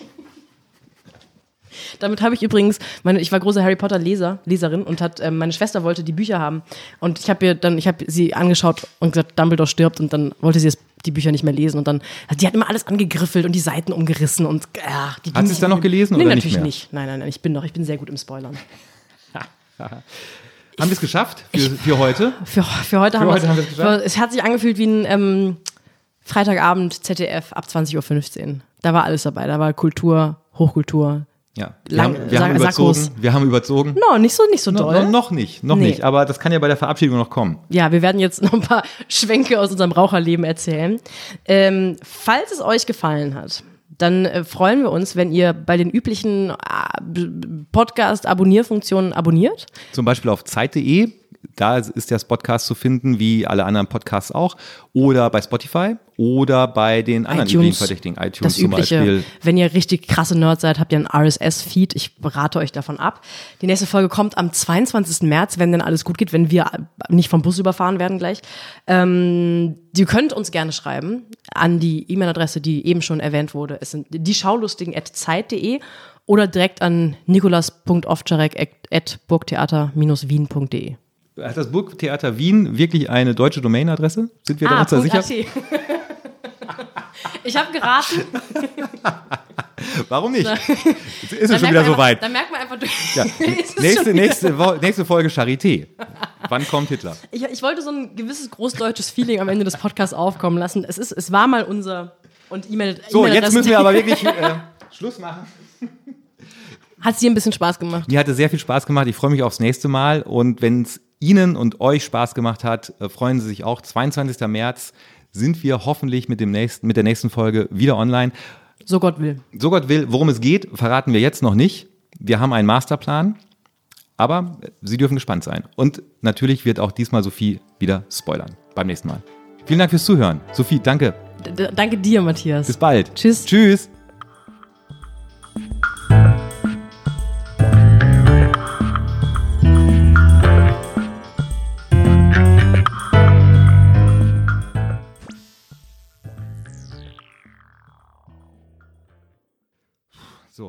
Damit habe ich übrigens, meine, ich war große Harry Potter Leser, Leserin und hat, ähm, meine Schwester wollte die Bücher haben und ich habe ihr dann, ich habe sie angeschaut und gesagt, Dumbledore stirbt und dann wollte sie es, die Bücher nicht mehr lesen und dann, die hat immer alles angegriffelt und die Seiten umgerissen und ja, die Hat sie es nicht dann noch gelesen nee, oder nicht natürlich mehr? nicht. Nein, nein, nein, ich bin doch, ich bin sehr gut im Spoilern. *laughs* Haben wir es geschafft für, für heute? Für, für heute haben heute haben wir's geschafft. für- Es hat sich angefühlt wie ein ähm, Freitagabend ZDF ab 20.15 Uhr. Da war alles dabei. Da war Kultur, Hochkultur. Ja. Wir, Lang- haben, wir, haben, Sa- überzogen, Sackos. wir haben überzogen. No, nicht so, nicht so No, doll. no, noch nicht, noch Nee. nicht. Aber das kann ja bei der Verabschiedung noch kommen. Ja, wir werden jetzt noch ein paar *laughs* Schwenke aus unserem Raucherleben erzählen. Ähm, falls es euch gefallen hat, dann äh, freuen wir uns, wenn ihr bei den üblichen äh, Podcast-Abonnierfunktionen abonniert. Zum Beispiel auf Zeit.de. Da ist der Podcast zu finden, wie alle anderen Podcasts auch. Oder bei Spotify oder bei den anderen üblichen Verdächtigen. iTunes das zum Übliche. Beispiel. Wenn ihr richtig krasse Nerds seid, habt ihr einen RSS-Feed. Ich berate euch davon ab. Die nächste Folge kommt am 22. März, wenn denn alles gut geht, wenn wir nicht vom Bus überfahren werden gleich. Ähm, ihr könnt uns gerne schreiben an die E-Mail-Adresse, die eben schon erwähnt wurde. Es sind die Schaulustigen.zeit.de oder direkt an nikolas.ovczarek.burgtheater-wien.de. Hat das Burgtheater Wien wirklich eine deutsche Domainadresse? Sind wir da uns da sicher? Ah. Ich habe geraten. *laughs* Warum nicht? Jetzt ist es Dann schon wieder so weit. Dann merkt man einfach, *laughs* du- Ja. Es Nächste, nächste, Wo- nächste Folge Charité. Wann kommt Hitler? Ich, ich wollte so ein gewisses großdeutsches Feeling am Ende des Podcasts aufkommen lassen. Es, ist, es war mal unser und E-Mail. So, jetzt E-Mail-Adressen- müssen wir aber wirklich äh, Schluss machen. Hat dir ein bisschen Spaß gemacht. Mir hatte sehr viel Spaß gemacht. Ich freue mich aufs nächste Mal. Und wenn es Ihnen und euch Spaß gemacht hat, äh, freuen Sie sich auch. 22. März sind wir hoffentlich mit, dem nächsten, mit der nächsten Folge wieder online. So Gott will. So Gott will, worum es geht, verraten wir jetzt noch nicht. Wir haben einen Masterplan, aber Sie dürfen gespannt sein. Und natürlich wird auch diesmal Sophie wieder spoilern beim nächsten Mal. Vielen Dank fürs Zuhören. Sophie, danke. D d- danke dir, Matthias. Bis bald. Tschüss. Tschüss.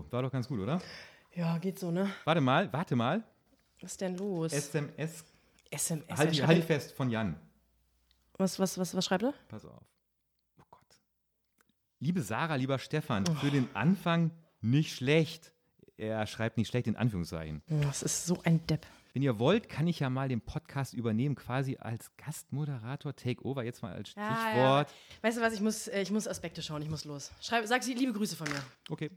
So, war doch ganz gut, oder? Ja, geht so, ne? Warte mal, warte mal. Was ist denn los? SMS, SMS. halt, halt fest, von Jan. was, was, was, was schreibt er? Pass auf. Oh Gott. Liebe Sarah, lieber Stefan, für den Anfang nicht schlecht. Er schreibt nicht schlecht in Anführungszeichen. Oh, Das ist so ein Depp. Wenn ihr wollt, kann ich ja mal den Podcast übernehmen, quasi als Gastmoderator, Takeover, jetzt mal als Ja, Stichwort. Weißt du was, ich muss, äh, ich muss Aspekte schauen, ich muss los. Schreib, sag sie liebe Grüße von mir. Okay.